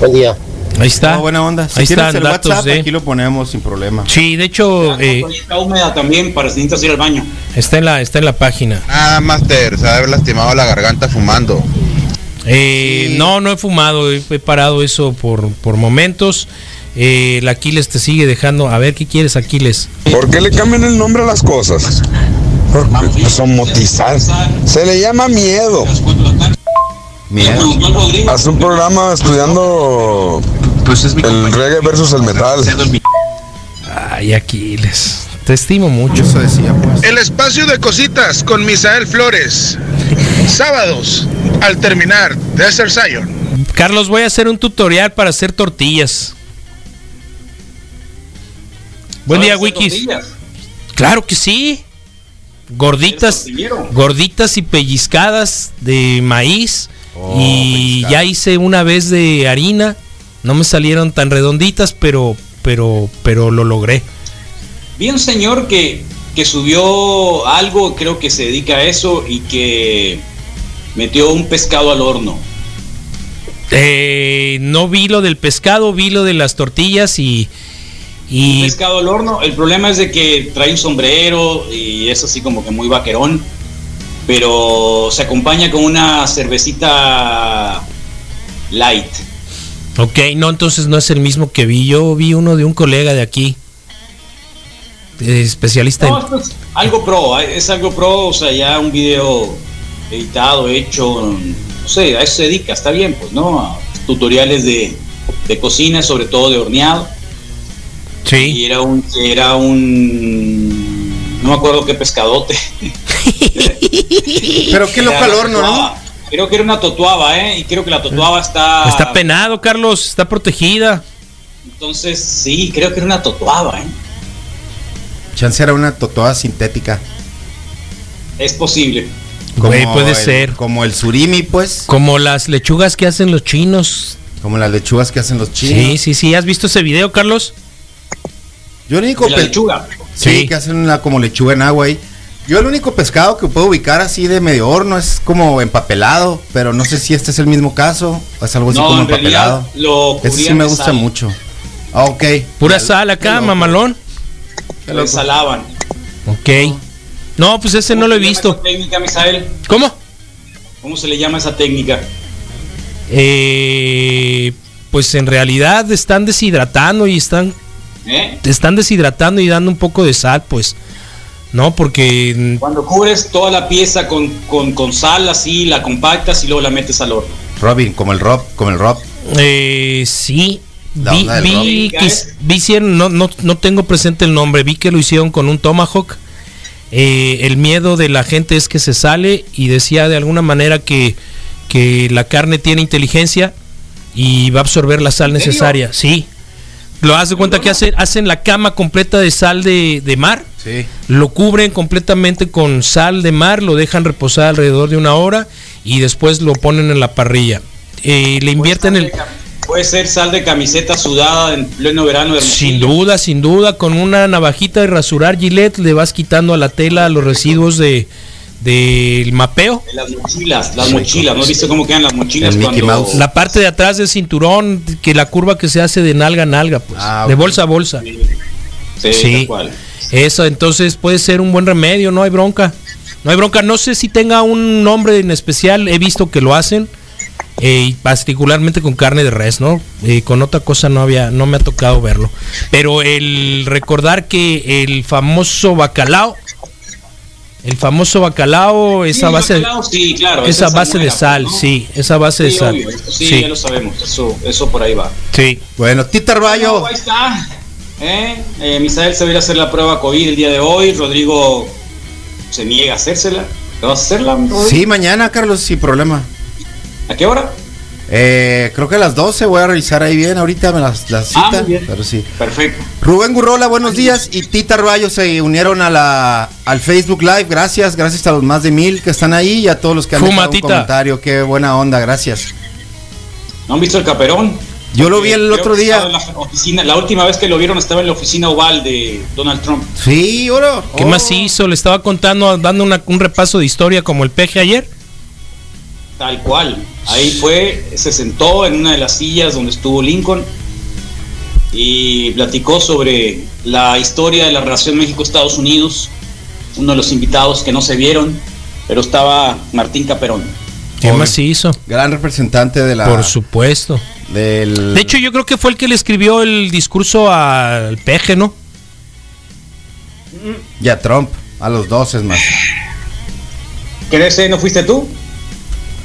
Buen día. Ahí está. No, buena onda. Si Ahí tienes están el datos WhatsApp, de- aquí lo ponemos sin problema. Sí, de hecho, eh, Está húmeda también para si necesitas ir al baño. está en la, está en la página. Nada, Master, se ha de haber lastimado la garganta fumando. Eh, No, no he fumado, he, he parado eso por, por momentos. Eh, el Aquiles te sigue dejando. A ver, ¿qué quieres, Aquiles? ¿Por qué le cambian el nombre a las cosas? Porque somotizar. Se le llama miedo. Miedo. Haz un programa estudiando el reggae versus el metal. Ay, Aquiles. Te estimo mucho. Eso decía, pues. El espacio de cositas con Misael Flores. Sábados, al terminar Desert Zion. Carlos, voy a hacer un tutorial para hacer tortillas. Buen día, ¿Sabes hacer Wikis. tortillas? Claro que sí. Gorditas, gorditas y pellizcadas de maíz. Oh, y ya hice una vez de harina. No me salieron tan redonditas, pero, pero, pero lo logré. Vi un señor que, que subió algo, creo que se dedica a eso, y que metió un pescado al horno. Eh, no vi lo del pescado, vi lo de las tortillas y, y pescado al horno. El problema es de que trae un sombrero y es así como que muy vaquerón. Pero se acompaña con una cervecita light. ok, no, entonces no es el mismo que vi. Yo vi uno de un colega de aquí, eh, especialista No, en esto es algo pro, eh, es algo pro, o sea, ya un video editado, hecho, no sé, a eso se dedica, está bien, pues, ¿no? A tutoriales de, de cocina, sobre todo de horneado. Y sí. era un, era un, no me acuerdo qué pescadote. Pero qué loco al horno, ¿no? totuaba. Creo que era una totuaba, ¿eh? Y creo que la totuaba está... Está penado, Carlos, está protegida. Entonces, sí, creo que era una totuaba, ¿eh? Chance era una totoa sintética. Es posible. Güey, puede el- ser. Como el surimi, pues. Como las lechugas que hacen los chinos. Como las lechugas que hacen los chinos. Sí, sí, sí. ¿Has visto ese video, Carlos? Yo el único la lechuga. Sí, Sí. que hacen una como lechuga en agua ahí. Yo el único pescado que puedo ubicar así de medio horno es como empapelado, pero no sé si este es el mismo caso o es algo así No, como en empapelado. lo Ese sí me gusta sal. mucho. Ah, ok. Pura sal acá, mamalón. Lo loco. ensalaban. Ok. No, pues ese no lo he ¿Cómo se llama visto. esa técnica, Misael? ¿Cómo? ¿Cómo se le llama esa técnica? Eh, pues en realidad están deshidratando y están, ¿Eh? están deshidratando y dando un poco de sal, pues. No, porque Cuando cubres toda la pieza con, con, con sal así, la compactas y luego la metes al horno. Robin, como el Rob, como el Rob. eh, sí. La Vi, onda del vi rock. que his- vi hicieron- no, no, no tengo presente el nombre, vi que lo hicieron con un tomahawk. Eh, el miedo de la gente es que se sale y decía de alguna manera que, que la carne tiene inteligencia y va a absorber la sal necesaria. Sí. Lo hace cuenta que hacen, hacen la cama completa de sal de, de mar, Sí. lo cubren completamente con sal de mar, lo dejan reposar alrededor de una hora y después lo ponen en la parrilla. Eh, le invierten el... Puede ser sal de camiseta sudada en pleno verano de Sin duda, sin duda, con una navajita de rasurar Gillette le vas quitando a la tela los residuos de del mapeo. De las mochilas, las mochilas. ¿No viste cómo quedan las mochilas cuando... La parte de atrás del cinturón, que la curva que se hace de nalga a nalga, pues, Ah, de bolsa a bolsa. Sí, Sí. Eso, entonces puede ser un buen remedio, no hay bronca. No hay bronca, no sé si tenga un nombre en especial, he visto que lo hacen, eh, y particularmente con carne de res, ¿no? Eh, con otra cosa no había, no me ha tocado verlo. Pero el recordar que el famoso bacalao, el famoso bacalao, esa base, bacalao, sí, claro, esa es base de sal, ¿no? sí, esa base de sal. obvio, sí, sí, ya lo sabemos. Eso, eso por ahí va. sí. Bueno, Tita Arballo. Bueno, ahí está. ¿eh? Eh, Misael se va a ir a hacer la prueba COVID el día de hoy. Rodrigo se niega a hacérsela. ¿Te vas a hacerla? Rodrigo? Sí, mañana, Carlos, sin problema. ¿A qué hora? Eh, creo que a las 12 voy a revisar ahí bien. Ahorita me las, las Ah, cita. muy bien. Pero sí. Perfecto. Rubén Gurrola, buenos días. Y Tita Arballo se unieron a la, al Facebook Live. Gracias, gracias a los más de mil que están ahí y a todos los que han Fuma, dejado un Tita. comentario. Qué buena onda, gracias. ¿No han visto el caperón? Yo lo vi el otro día. La, oficina, la última vez que lo vieron estaba en la oficina oval de Donald Trump. Sí, oro. ¿Qué Oh. más hizo? Le estaba contando, dando una- un repaso de historia como el peje ayer. Tal cual. Ahí fue, se sentó en una de las sillas donde estuvo Lincoln y platicó sobre la historia de la relación México-Estados Unidos. Uno de los invitados que no se vieron, pero estaba Martín Caperón. ¿Qué más hizo? Gran representante de la. Por supuesto. Del, De hecho, yo creo que fue el que le escribió el discurso al peje, ¿no? Y a Trump, a los dos es más. ¿Crees que no fuiste tú?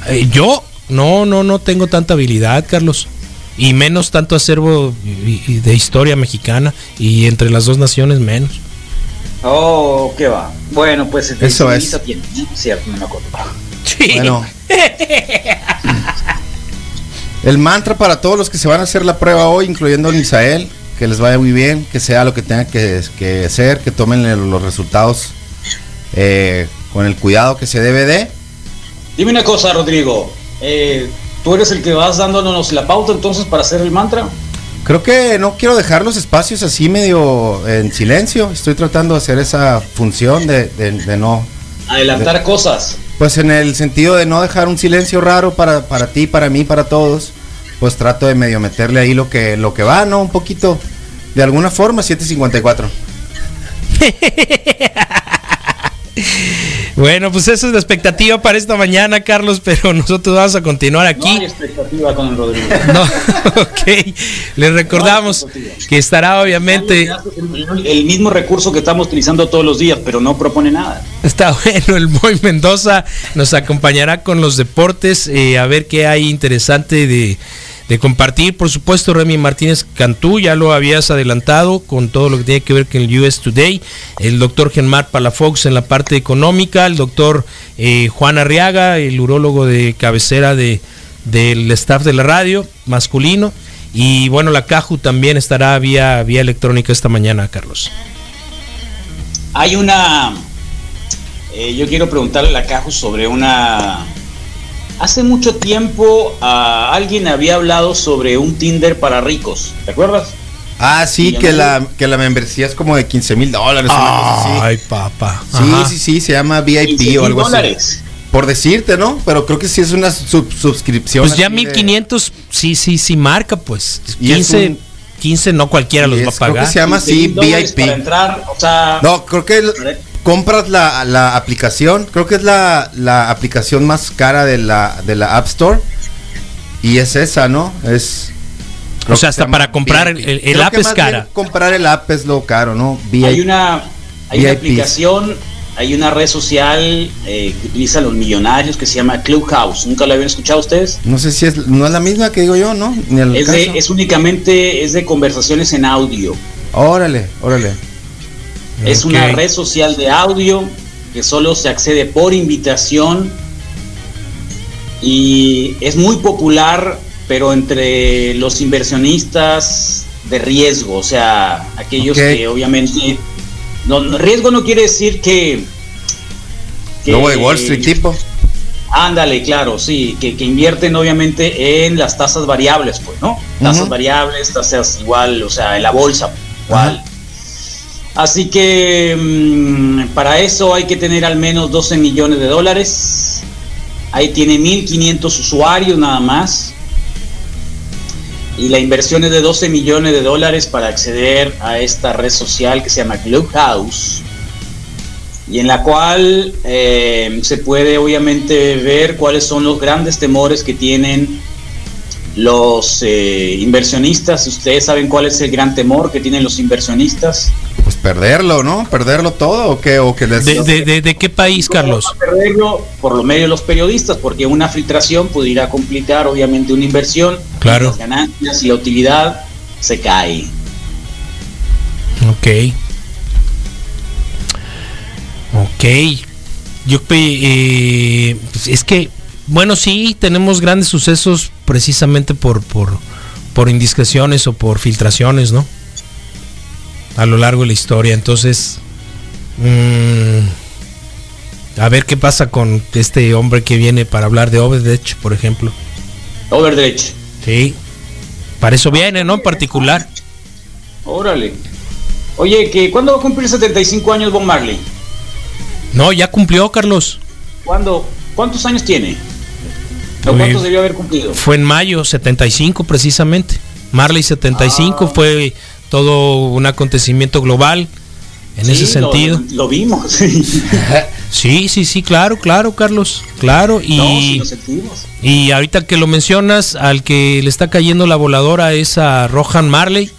Eh, yo no, no, no tengo tanta habilidad, Carlos. Y menos tanto acervo de historia mexicana. Y entre las dos naciones menos. Oh, qué va. Bueno, pues este, Eso es. Tiene. Cierto, no me acuerdo. Bueno. El mantra para todos los que se van a hacer la prueba hoy, incluyendo a Misael, que les vaya muy bien, que sea lo que tenga que, que ser, que tomen el- los resultados eh, con el cuidado que se debe de. Dime una cosa, Rodrigo. Eh, ¿Tú eres el que vas dándonos la pauta entonces para hacer el mantra? Creo que no quiero dejar los espacios así medio en silencio. Estoy tratando de hacer esa función de, de- de no, Adelantar cosas. pues en el sentido de no dejar un silencio raro para, para ti, para mí, para todos. Pues trato de medio meterle ahí lo que, lo que va, ¿no? Un poquito, de alguna forma, 754. Bueno, pues esa es la expectativa para esta mañana, Carlos, pero nosotros vamos a continuar No aquí. hay expectativa con el Rodrigo. No, ok. Les recordamos que estará obviamente. El, mismo recurso que estamos utilizando todos los días, pero no propone nada. Está bueno, el Moy Mendoza nos acompañará con los deportes, eh, a ver qué hay interesante de, de compartir. Por supuesto, Remy Martínez Cantú, ya lo habías adelantado con todo lo que tiene que ver con el US Today. El doctor Genmar Palafox en la parte económica, el doctor eh, Juan Arriaga, el urólogo de cabecera de, del staff de la radio masculino. Y bueno, la Caju también estará vía, vía electrónica esta mañana, Carlos. Hay una. eh, yo quiero preguntarle a la Caju sobre una. Hace mucho tiempo ah, alguien había hablado sobre un Tinder para ricos. ¿Te acuerdas? Ah, sí, que ¿no? la, que la membresía es como de 15 mil dólares. una cosa así. Ay, papá. Sí, Ajá. sí, sí, se llama VIP 15,000 o algo así. dólares. Por decirte, ¿no? Pero creo que sí es una sub- suscripción. Pues ya así de- 1500, sí, sí, sí marca, pues. Y es 15, un- 15 no cualquiera los va a es- creo que pagar. se llama así 15,000 dólares VIP. Para entrar, o sea. No, creo que el- compras la, la aplicación, creo que es la, la aplicación más cara de la, de la App Store. Y es esa, ¿no? Es. O sea, hasta se para comprar el- el Creo app que es más bien cara. Comprar el app es lo caro, ¿no? VIP. Hay una, hay una aplicación, hay una red social eh, que utilizan los millonarios que se llama Clubhouse. ¿Nunca la habían escuchado ustedes? No sé si es, no es la misma que digo yo, ¿no? Ni el Es, caso. de, es únicamente es de conversaciones en audio. Órale, órale. Es una red social de audio que solo se accede por invitación y es muy popular, pero entre los inversionistas de riesgo, o sea, aquellos que obviamente... No, riesgo no quiere decir que... que- Luego de Wall Street tipo. Ándale, claro, sí, que, que invierten obviamente en las tasas variables, pues, ¿no? Tasas variables, tasas igual, o sea, en la bolsa, igual. Así que mm, para eso hay que tener al menos 12 millones de dólares. Ahí tiene 1.500 usuarios nada más. Y la inversión es de 12 millones de dólares para acceder a esta red social que se llama Clubhouse y en la cual eh, se puede obviamente ver cuáles son los grandes temores que tienen los eh, inversionistas. Ustedes saben cuál es el gran temor que tienen los inversionistas. Pues perderlo, ¿no? Perderlo todo o qué o que les ¿De, de, de- de qué país, Carlos? Perderlo por lo medio de los periodistas, porque una filtración pudiera complicar obviamente una inversión. Claro. Las ganancias y la utilidad se cae. Ok. Ok. Yo eh, pues es que, bueno, sí, tenemos grandes sucesos precisamente por, por, por indiscreciones o por filtraciones, ¿no? A lo largo de la historia. Entonces, mm, a ver qué pasa con este hombre que viene para hablar de Overdetch, por ejemplo. Overdretch. Sí. Para eso viene, ¿no? En particular. Órale. Oye, que ¿cuándo va a cumplir 75 años Bob Marley? No, ya cumplió, Carlos. ¿Cuándo? ¿Cuántos años tiene? ¿O Uy. cuántos debió haber cumplido? Fue en mayo 75 precisamente. Marley 75 Ah. fue todo un acontecimiento global en Sí, ese lo- sentido. Lo, vimos. Sí, sí, sí, claro, claro, Carlos, claro. Y, no, sí lo sentimos. y ahorita que lo mencionas, al que le está cayendo la voladora es a Rohan Marley,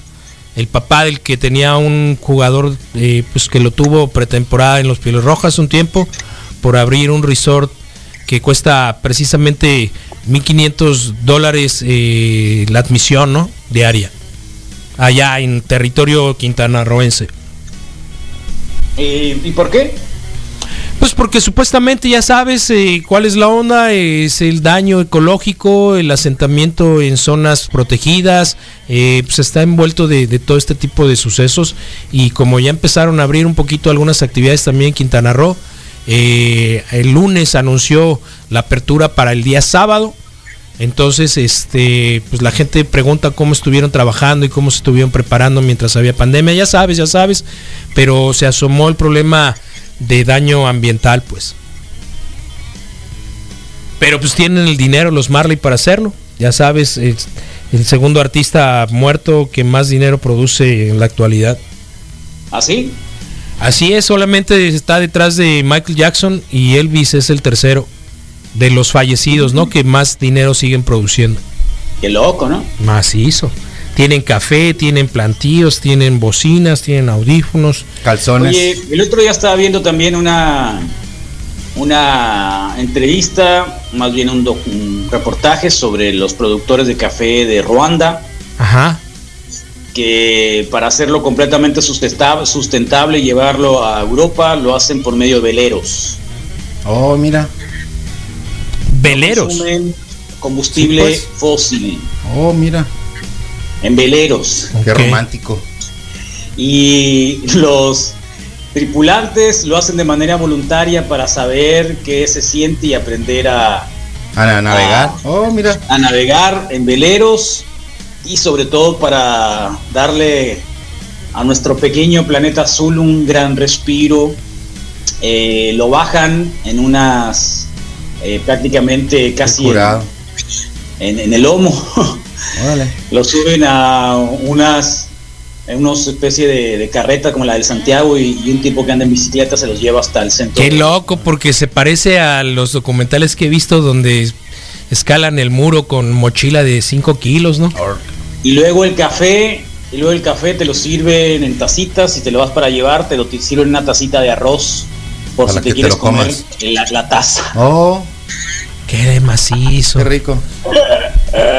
el papá del que tenía un jugador eh, pues que lo tuvo pretemporada en los Pieles Rojas un tiempo por abrir un resort que cuesta precisamente 1.500 dólares eh, la admisión, ¿no? Diaria. Allá en territorio quintanarroense. Eh, ¿Y por qué? Pues porque supuestamente ya sabes eh, cuál es la onda, es el daño ecológico, el asentamiento en zonas protegidas, eh, pues está envuelto de, de todo este tipo de sucesos y como ya empezaron a abrir un poquito algunas actividades también en Quintana Roo, eh, el lunes anunció la apertura para el día sábado, entonces este pues la gente pregunta cómo estuvieron trabajando y cómo se estuvieron preparando mientras había pandemia, ya sabes, ya sabes, pero se asomó el problema de daño ambiental, pues. Pero pues tienen el dinero los Marley para hacerlo. Ya sabes, el, el segundo artista muerto que más dinero produce en la actualidad. ¿Así? Así es, solamente está detrás de Michael Jackson y Elvis es el tercero de los fallecidos, ¿no? Que más dinero siguen produciendo. Qué loco, ¿no? Macizo. Tienen café, tienen plantíos, tienen bocinas, tienen audífonos. Calzones. Oye, el otro día estaba viendo también una una entrevista, más bien un, un reportaje sobre los productores de café de Ruanda, Ajá. Que para hacerlo completamente sustentable, sustentable y llevarlo a Europa lo hacen por medio de veleros. Oh, mira. Veleros. Consumen combustible Sí, pues. fósil Oh, mira. en veleros. Qué romántico. Y los tripulantes lo hacen de manera voluntaria para saber qué se siente y aprender a, A navegar. Oh, mira. a navegar en veleros y sobre todo para darle a nuestro pequeño planeta azul un gran respiro. Eh, lo bajan en unas eh, prácticamente casi en, Curado. en- en el lomo. Órale. lo suben a unas en unos especie de, de carreta como la del Santiago y, y un tipo que anda en bicicleta se los lleva hasta el centro. Qué loco, porque se parece a los documentales que he visto donde escalan el muro con mochila de 5 kilos, ¿no? Y luego el café, y luego el café te lo sirven en tacitas y te lo vas para llevar, te lo te sirven en una tacita de arroz por Para si te quieres comer la, la taza. Oh, Qué macizo. qué rico.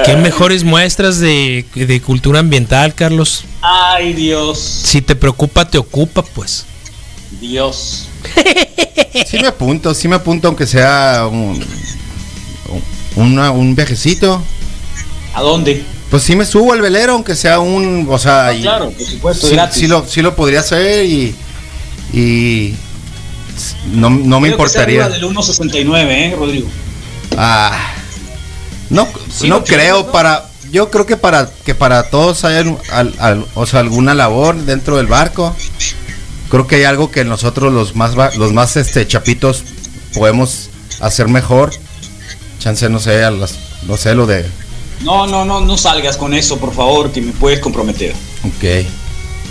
Qué mejores muestras de, de cultura ambiental, Carlos. Ay, Dios, Si te preocupa, te ocupa, pues. Dios. Sí me apunto, sí me apunto aunque sea un, una- un viajecito. ¿A dónde? Pues sí me subo al velero aunque sea un, o sea, Ah, y- claro, por supuesto, sí, gratis. sí lo, sí lo podría hacer y, y no, no me Creo que sea importaría. del 1.69, ¿eh, Rodrigo? Ah, no, Sí, no creo para, yo creo que para que para todos haya al- al- o sea, alguna labor dentro del barco. Creo que hay algo que nosotros los más los más este chapitos podemos hacer mejor. Chance no sé, a las, no sé lo de, No, no, no, no salgas con eso, por favor, que me puedes comprometer. ok,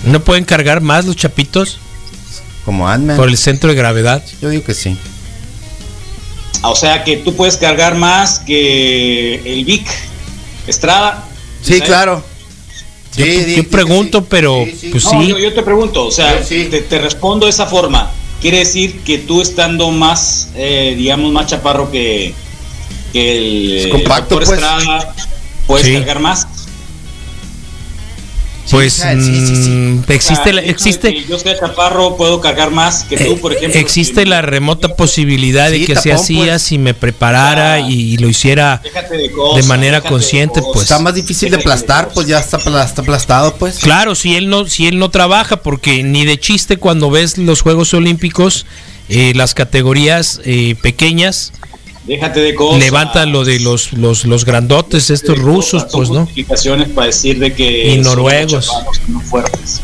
¿No pueden cargar más los chapitos como Ant-Man. por el centro de gravedad? Yo digo que sí. Ah, O sea que tú puedes cargar más que el Vic Estrada. Sí, ¿sabes? claro. Yo, Sí, pregunto, sí. pero Sí, sí. pues No, sí. yo, yo te pregunto, o sea. Te, te respondo de esa forma. Quiere decir que tú estando más, eh, digamos, más chaparro que, que el, Es compacto, doctor pues. Estrada, puedes Sí. cargar más. Pues sí, mm, existe, O sea, existe, que Yo sea chaparro, puedo cargar más que tú, por eh, ejemplo. existe la remota posibilidad de que se tapón, hacía pues. si me preparara Ah. y lo hiciera de manera de consciente, pues. Está más difícil de aplastar, pues ya está aplastado, pues. Claro, si él no, si él no trabaja, porque ni de chiste cuando ves los Juegos Olímpicos, eh, las categorías eh, pequeñas Déjate de cosas. levantan lo de los, los, los grandotes, estos rusos, cosas, pues, ¿no? justificaciones para decir de que Y noruegos. no fuertes.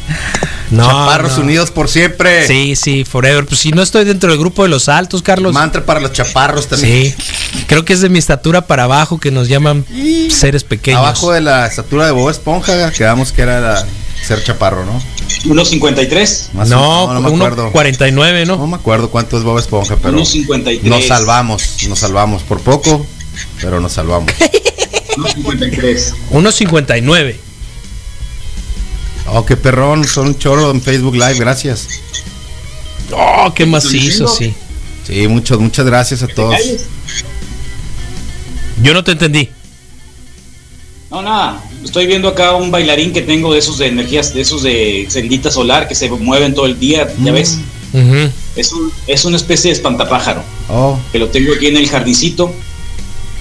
No, Chaparros no. unidos por siempre. Sí, sí, forever. Pues si no estoy dentro del grupo de los altos, Carlos. Mantra para los chaparros también. Sí, creo que es de mi estatura para abajo que nos llaman seres pequeños. Abajo de la estatura de Bob Esponja, quedamos que era la- ser chaparro, ¿no? 1.53. Más no, o- no me acuerdo. 1.49, No ¿no? me acuerdo cuánto es Bob Esponja, pero 1.53. nos salvamos, nos salvamos por poco, pero nos salvamos. 1.53. 1.59. Oh, qué perrón, son un choro en Facebook Live, gracias. Oh, qué macizo, sí. Sí, muchas, muchas gracias a todos. Yo no te entendí. No, nada. Estoy viendo acá un bailarín que tengo de esos de energías, de esos de celdita solar que se mueven todo el día, ya Mm. ves. Ujú. Es, un, es una especie de espantapájaro Oh, que lo tengo aquí en el jardincito.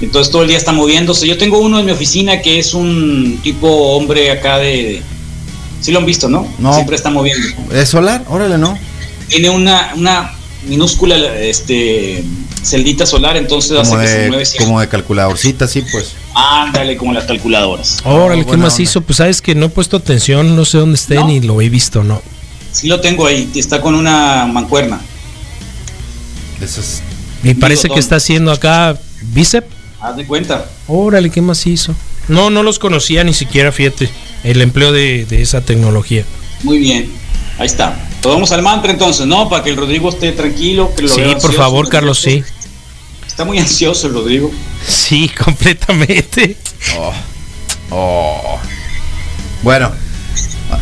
Entonces todo el día está moviéndose. Yo tengo uno en mi oficina que es un tipo hombre acá de... Sí lo han visto, ¿no? No. Siempre está moviendo. ¿es solar? Órale, ¿no? Tiene una, una minúscula este, celdita solar, entonces hace Como que se mueve de, siempre. como de calculadorcita, sí, pues. Ándale, como las calculadoras. Órale, Oh, qué buena macizo. Pues sabes que no he puesto atención, no sé dónde esté ¿No? ni lo he visto, ¿no? Sí lo tengo ahí, está con una mancuerna. Eso es- Y parece que está haciendo acá bíceps. Haz de cuenta. Órale, qué macizo. No, no los conocía ni siquiera, fíjate, el empleo de, de esa tecnología. Muy bien. Ahí está. Pues vamos al mantra entonces, ¿no? Para que el Rodrigo esté tranquilo. Que lo Sí, por ansioso, favor, Carlos, sí. Está muy ansioso el Rodrigo. Sí, completamente. Oh. Oh. Bueno,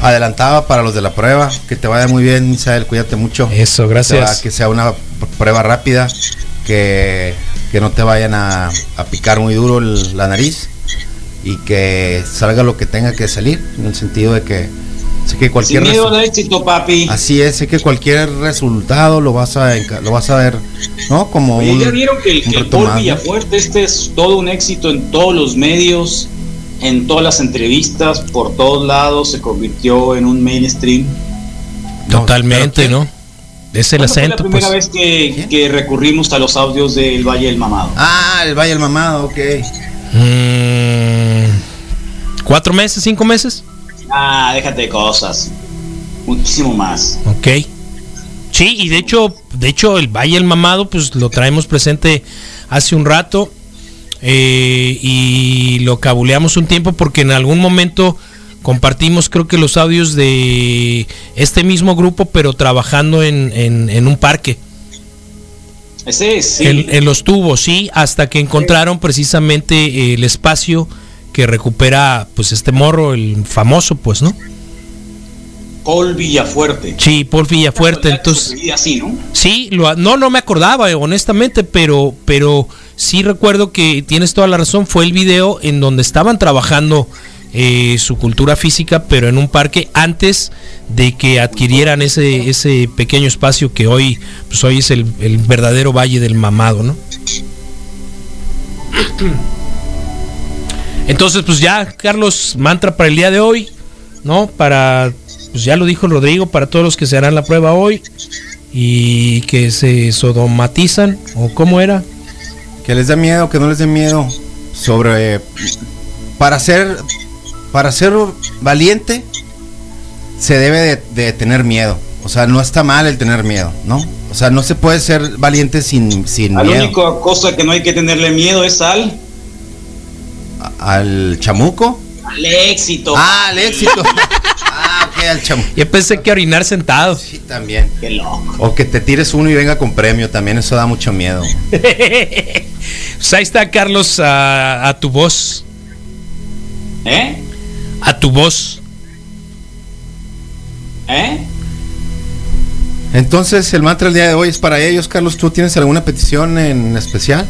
adelantaba para los de la prueba. Que te vaya muy bien, Misael. Cuídate mucho. Eso, gracias. que sea una prueba rápida. Que, que no te vayan a, a picar muy duro el- la nariz. Y que salga lo que tenga que salir. En el sentido de que que cualquier Sin miedo al éxito, papi. Así es, sé que cualquier resultado lo vas a lo vas a ver, ¿no? Como Oye, un, ya vieron que el, que el Paul. Villafuerte este es todo un éxito en todos los medios, en todas las entrevistas, por todos lados, se convirtió en un mainstream. Totalmente, ¿no? Es el ¿Cuándo fue acento, la pues. primera vez que, que recurrimos a los audios del Valle del Mamado? Ah, el Valle del Mamado, ok. Mm, ¿Cuatro meses, cinco meses? Ah, déjate de cosas. Muchísimo más. Ok. Sí, y de hecho, de hecho, el Valle del Mamado, pues lo traemos presente hace un rato. eh, y lo cabuleamos un tiempo porque en algún momento compartimos creo que los audios de este mismo grupo, pero trabajando en, en- en un parque. Ese es, sí. En, en los tubos, sí, hasta que encontraron precisamente el espacio que recupera pues este morro, el famoso, pues, ¿no? Paul Villafuerte. Sí, Paul Villafuerte, entonces... Sí, lo, no, no me acordaba, eh, honestamente, pero, pero sí recuerdo que tienes toda la razón. Fue el video en donde estaban trabajando eh, su cultura física, pero en un parque antes de que adquirieran ese, ese pequeño espacio que hoy, pues hoy es el, el verdadero Valle del Mamado, ¿no? Entonces, pues ya, Carlos, mantra para el día de hoy, ¿no? Para, pues ya lo dijo Rodrigo, para todos los que se harán la prueba hoy y que se sodomatizan, o cómo era. Que les dé miedo, que no les dé miedo. Sobre. Para ser. Para ser valiente, se debe de, de tener miedo. O sea, no está mal el tener miedo, ¿no? O sea, no se puede ser valiente sin, sin La miedo. única cosa que no hay que tenerle miedo es al, Al chamuco. al éxito. Ah, al éxito. ah, ok, al chamuco. Yo pensé que orinar sentado. Sí, también. Qué loco. O que te tires uno y venga con premio, también eso da mucho miedo. Pues ahí está, Carlos, a, a tu voz. ¿Eh? A tu voz. ¿Eh? Entonces, el mantra del día de hoy es para ellos. Carlos, ¿tú tienes alguna petición en especial?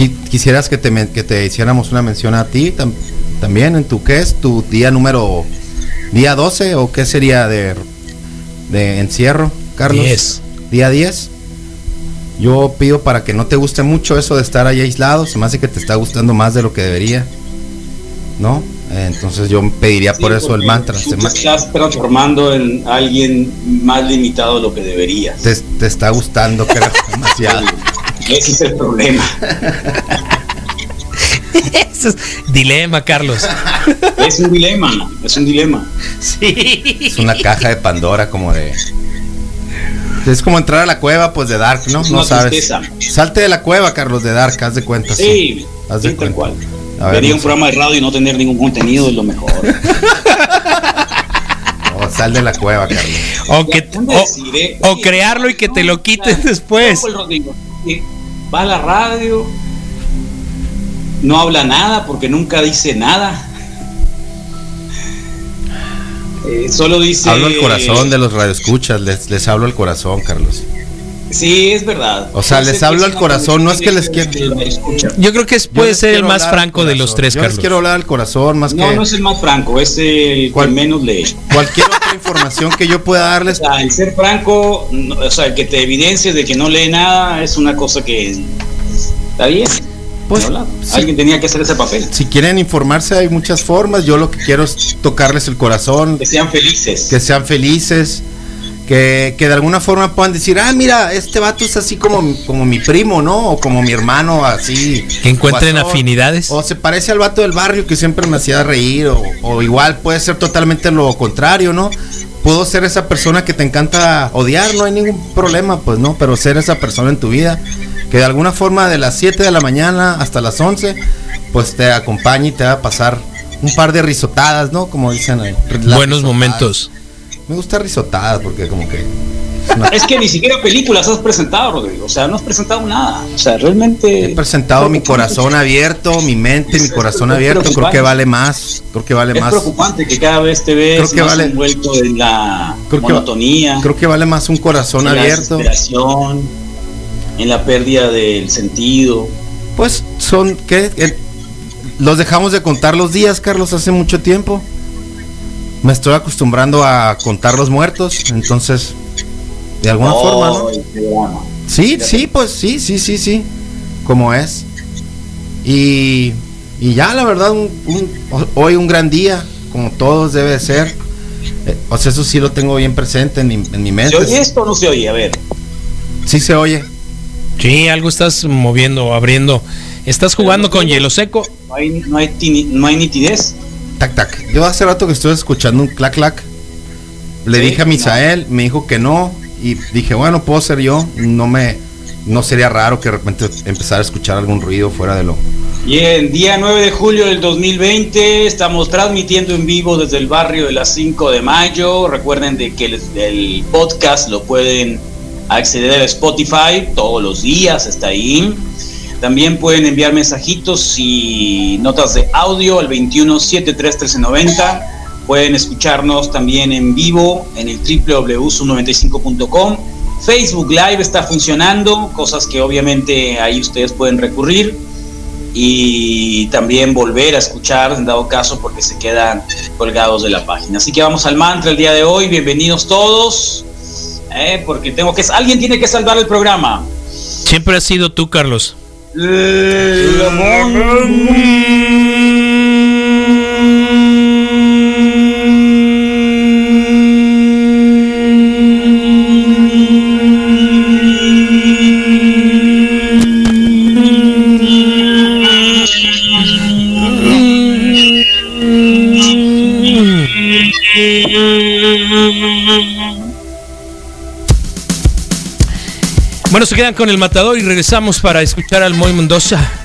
Qui- ¿Quisieras que te, men- que te hiciéramos una mención a ti? tam- también en tu, ¿qué es? Tu día número, día 12 o qué sería de, de encierro, Carlos? 10. Día 10. Yo pido para que no te guste mucho eso de estar ahí aislado, se me hace que te está gustando más de lo que debería, ¿no? Entonces yo pediría por eso el mantra. Tú te estás transformando en alguien más limitado de lo que deberías. te, te está gustando, que demasiado. Ese es el problema. Ese es dilema, Carlos. Es un dilema, es un dilema. Sí. Es una caja de Pandora como de... Es como entrar a la cueva, pues de Dark, ¿no? Es No sabes. tristeza. Salte de la cueva, Carlos, de Dark, haz de cuenta. Sí, haz de sí, tal cuenta. cual. A ver, Vería no un sé. programa de radio y no tener ningún contenido es lo mejor. No, sal de la cueva, Carlos. O, que, Ya, ¿dónde o, o crearlo y que te lo quiten claro, después. Va a la radio, no habla nada porque nunca dice nada. Eh, solo dice. Hablo al corazón de los radioescuchas, les, les hablo al corazón, Carlos. Sí, es verdad. O sea, les hablo al corazón, no es que les quiera-. Yo creo que es- puede les ser el quiero más franco de los tres, Yo les Carlos. quiero hablar al corazón más No, que no es el más franco, es el ¿Cuál? que menos lee. cualquier otra información que yo pueda O darles. sea, el ser franco, no- o sea, el que te evidencies de que no lee nada es una cosa que está bien. Pues, ¿no? sí. Alguien tenía que hacer ese papel. Si quieren informarse hay muchas formas. Yo lo que quiero es tocarles el corazón, Que sean felices. que sean felices, que, que de alguna forma puedan decir, ah, mira, este vato es así como, como mi primo, ¿no? O como mi hermano, así. Que encuentren guasón. afinidades. O se parece al vato del barrio que siempre me hacía reír, o, o igual puede ser totalmente lo contrario, ¿no? Puedo ser esa persona que te encanta odiar, no hay ningún problema, pues no, pero ser esa persona en tu vida que de alguna forma de las 7 de la mañana hasta las 11, pues te acompañe y te va a pasar un par de risotadas, ¿no? Como dicen Buenos risotadas. momentos. Me gusta risotadas porque como que... es una- Es que ni siquiera películas has presentado, Rodrigo. O sea, no has presentado nada. O sea, realmente. He presentado mi corazón abierto, mi mente, mi Es- corazón es abierto, creo que vale más, creo que vale Es más. preocupante que cada vez te ves Creo que más vale- envuelto en la Creo que- monotonía, Creo que vale más un corazón en la abierto. desesperación, en la pérdida del sentido. Pues son que los dejamos de contar los días, Carlos, hace mucho tiempo. Me estoy acostumbrando a contar los muertos, entonces de alguna forma, ¿no? Sí, sí, pues sí, sí, sí, sí, como es. Y, y ya, la verdad, un- un- hoy un gran día, como todos debe de ser. Eh, o sea, eso sí lo tengo bien presente en mi, en mi mente. ¿Se oye esto o no se oye? A ver. Sí se oye. Sí, algo estás moviendo, abriendo. ¿Estás jugando con hielo seco? No hay, no hay, tini- no hay nitidez. Tac, tac. Yo hace rato que estuve escuchando un clac, clac. Le Sí, dije a Misael, me dijo que no. Y dije, bueno, puedo ser yo. No me. No sería raro que de repente empezara a escuchar algún ruido fuera de lo. Bien, día 9 de julio del 2020, estamos transmitiendo en vivo desde el barrio de las 5 de mayo. Recuerden de que el, el podcast lo pueden acceder a Spotify todos los días, está ahí. También pueden enviar mensajitos y notas de audio al 21 73 1390. Pueden escucharnos también en vivo en el www.su95.com. Facebook Live está funcionando, cosas que obviamente ahí ustedes pueden recurrir y también volver a escuchar en dado caso porque se quedan colgados de la página. Así que vamos al mantra el día de hoy, bienvenidos todos, eh, porque tengo que alguien tiene que salvar el programa. Siempre has sido tú, Carlos. La Bueno, se quedan con el matador y regresamos para escuchar al Moy Mendoza.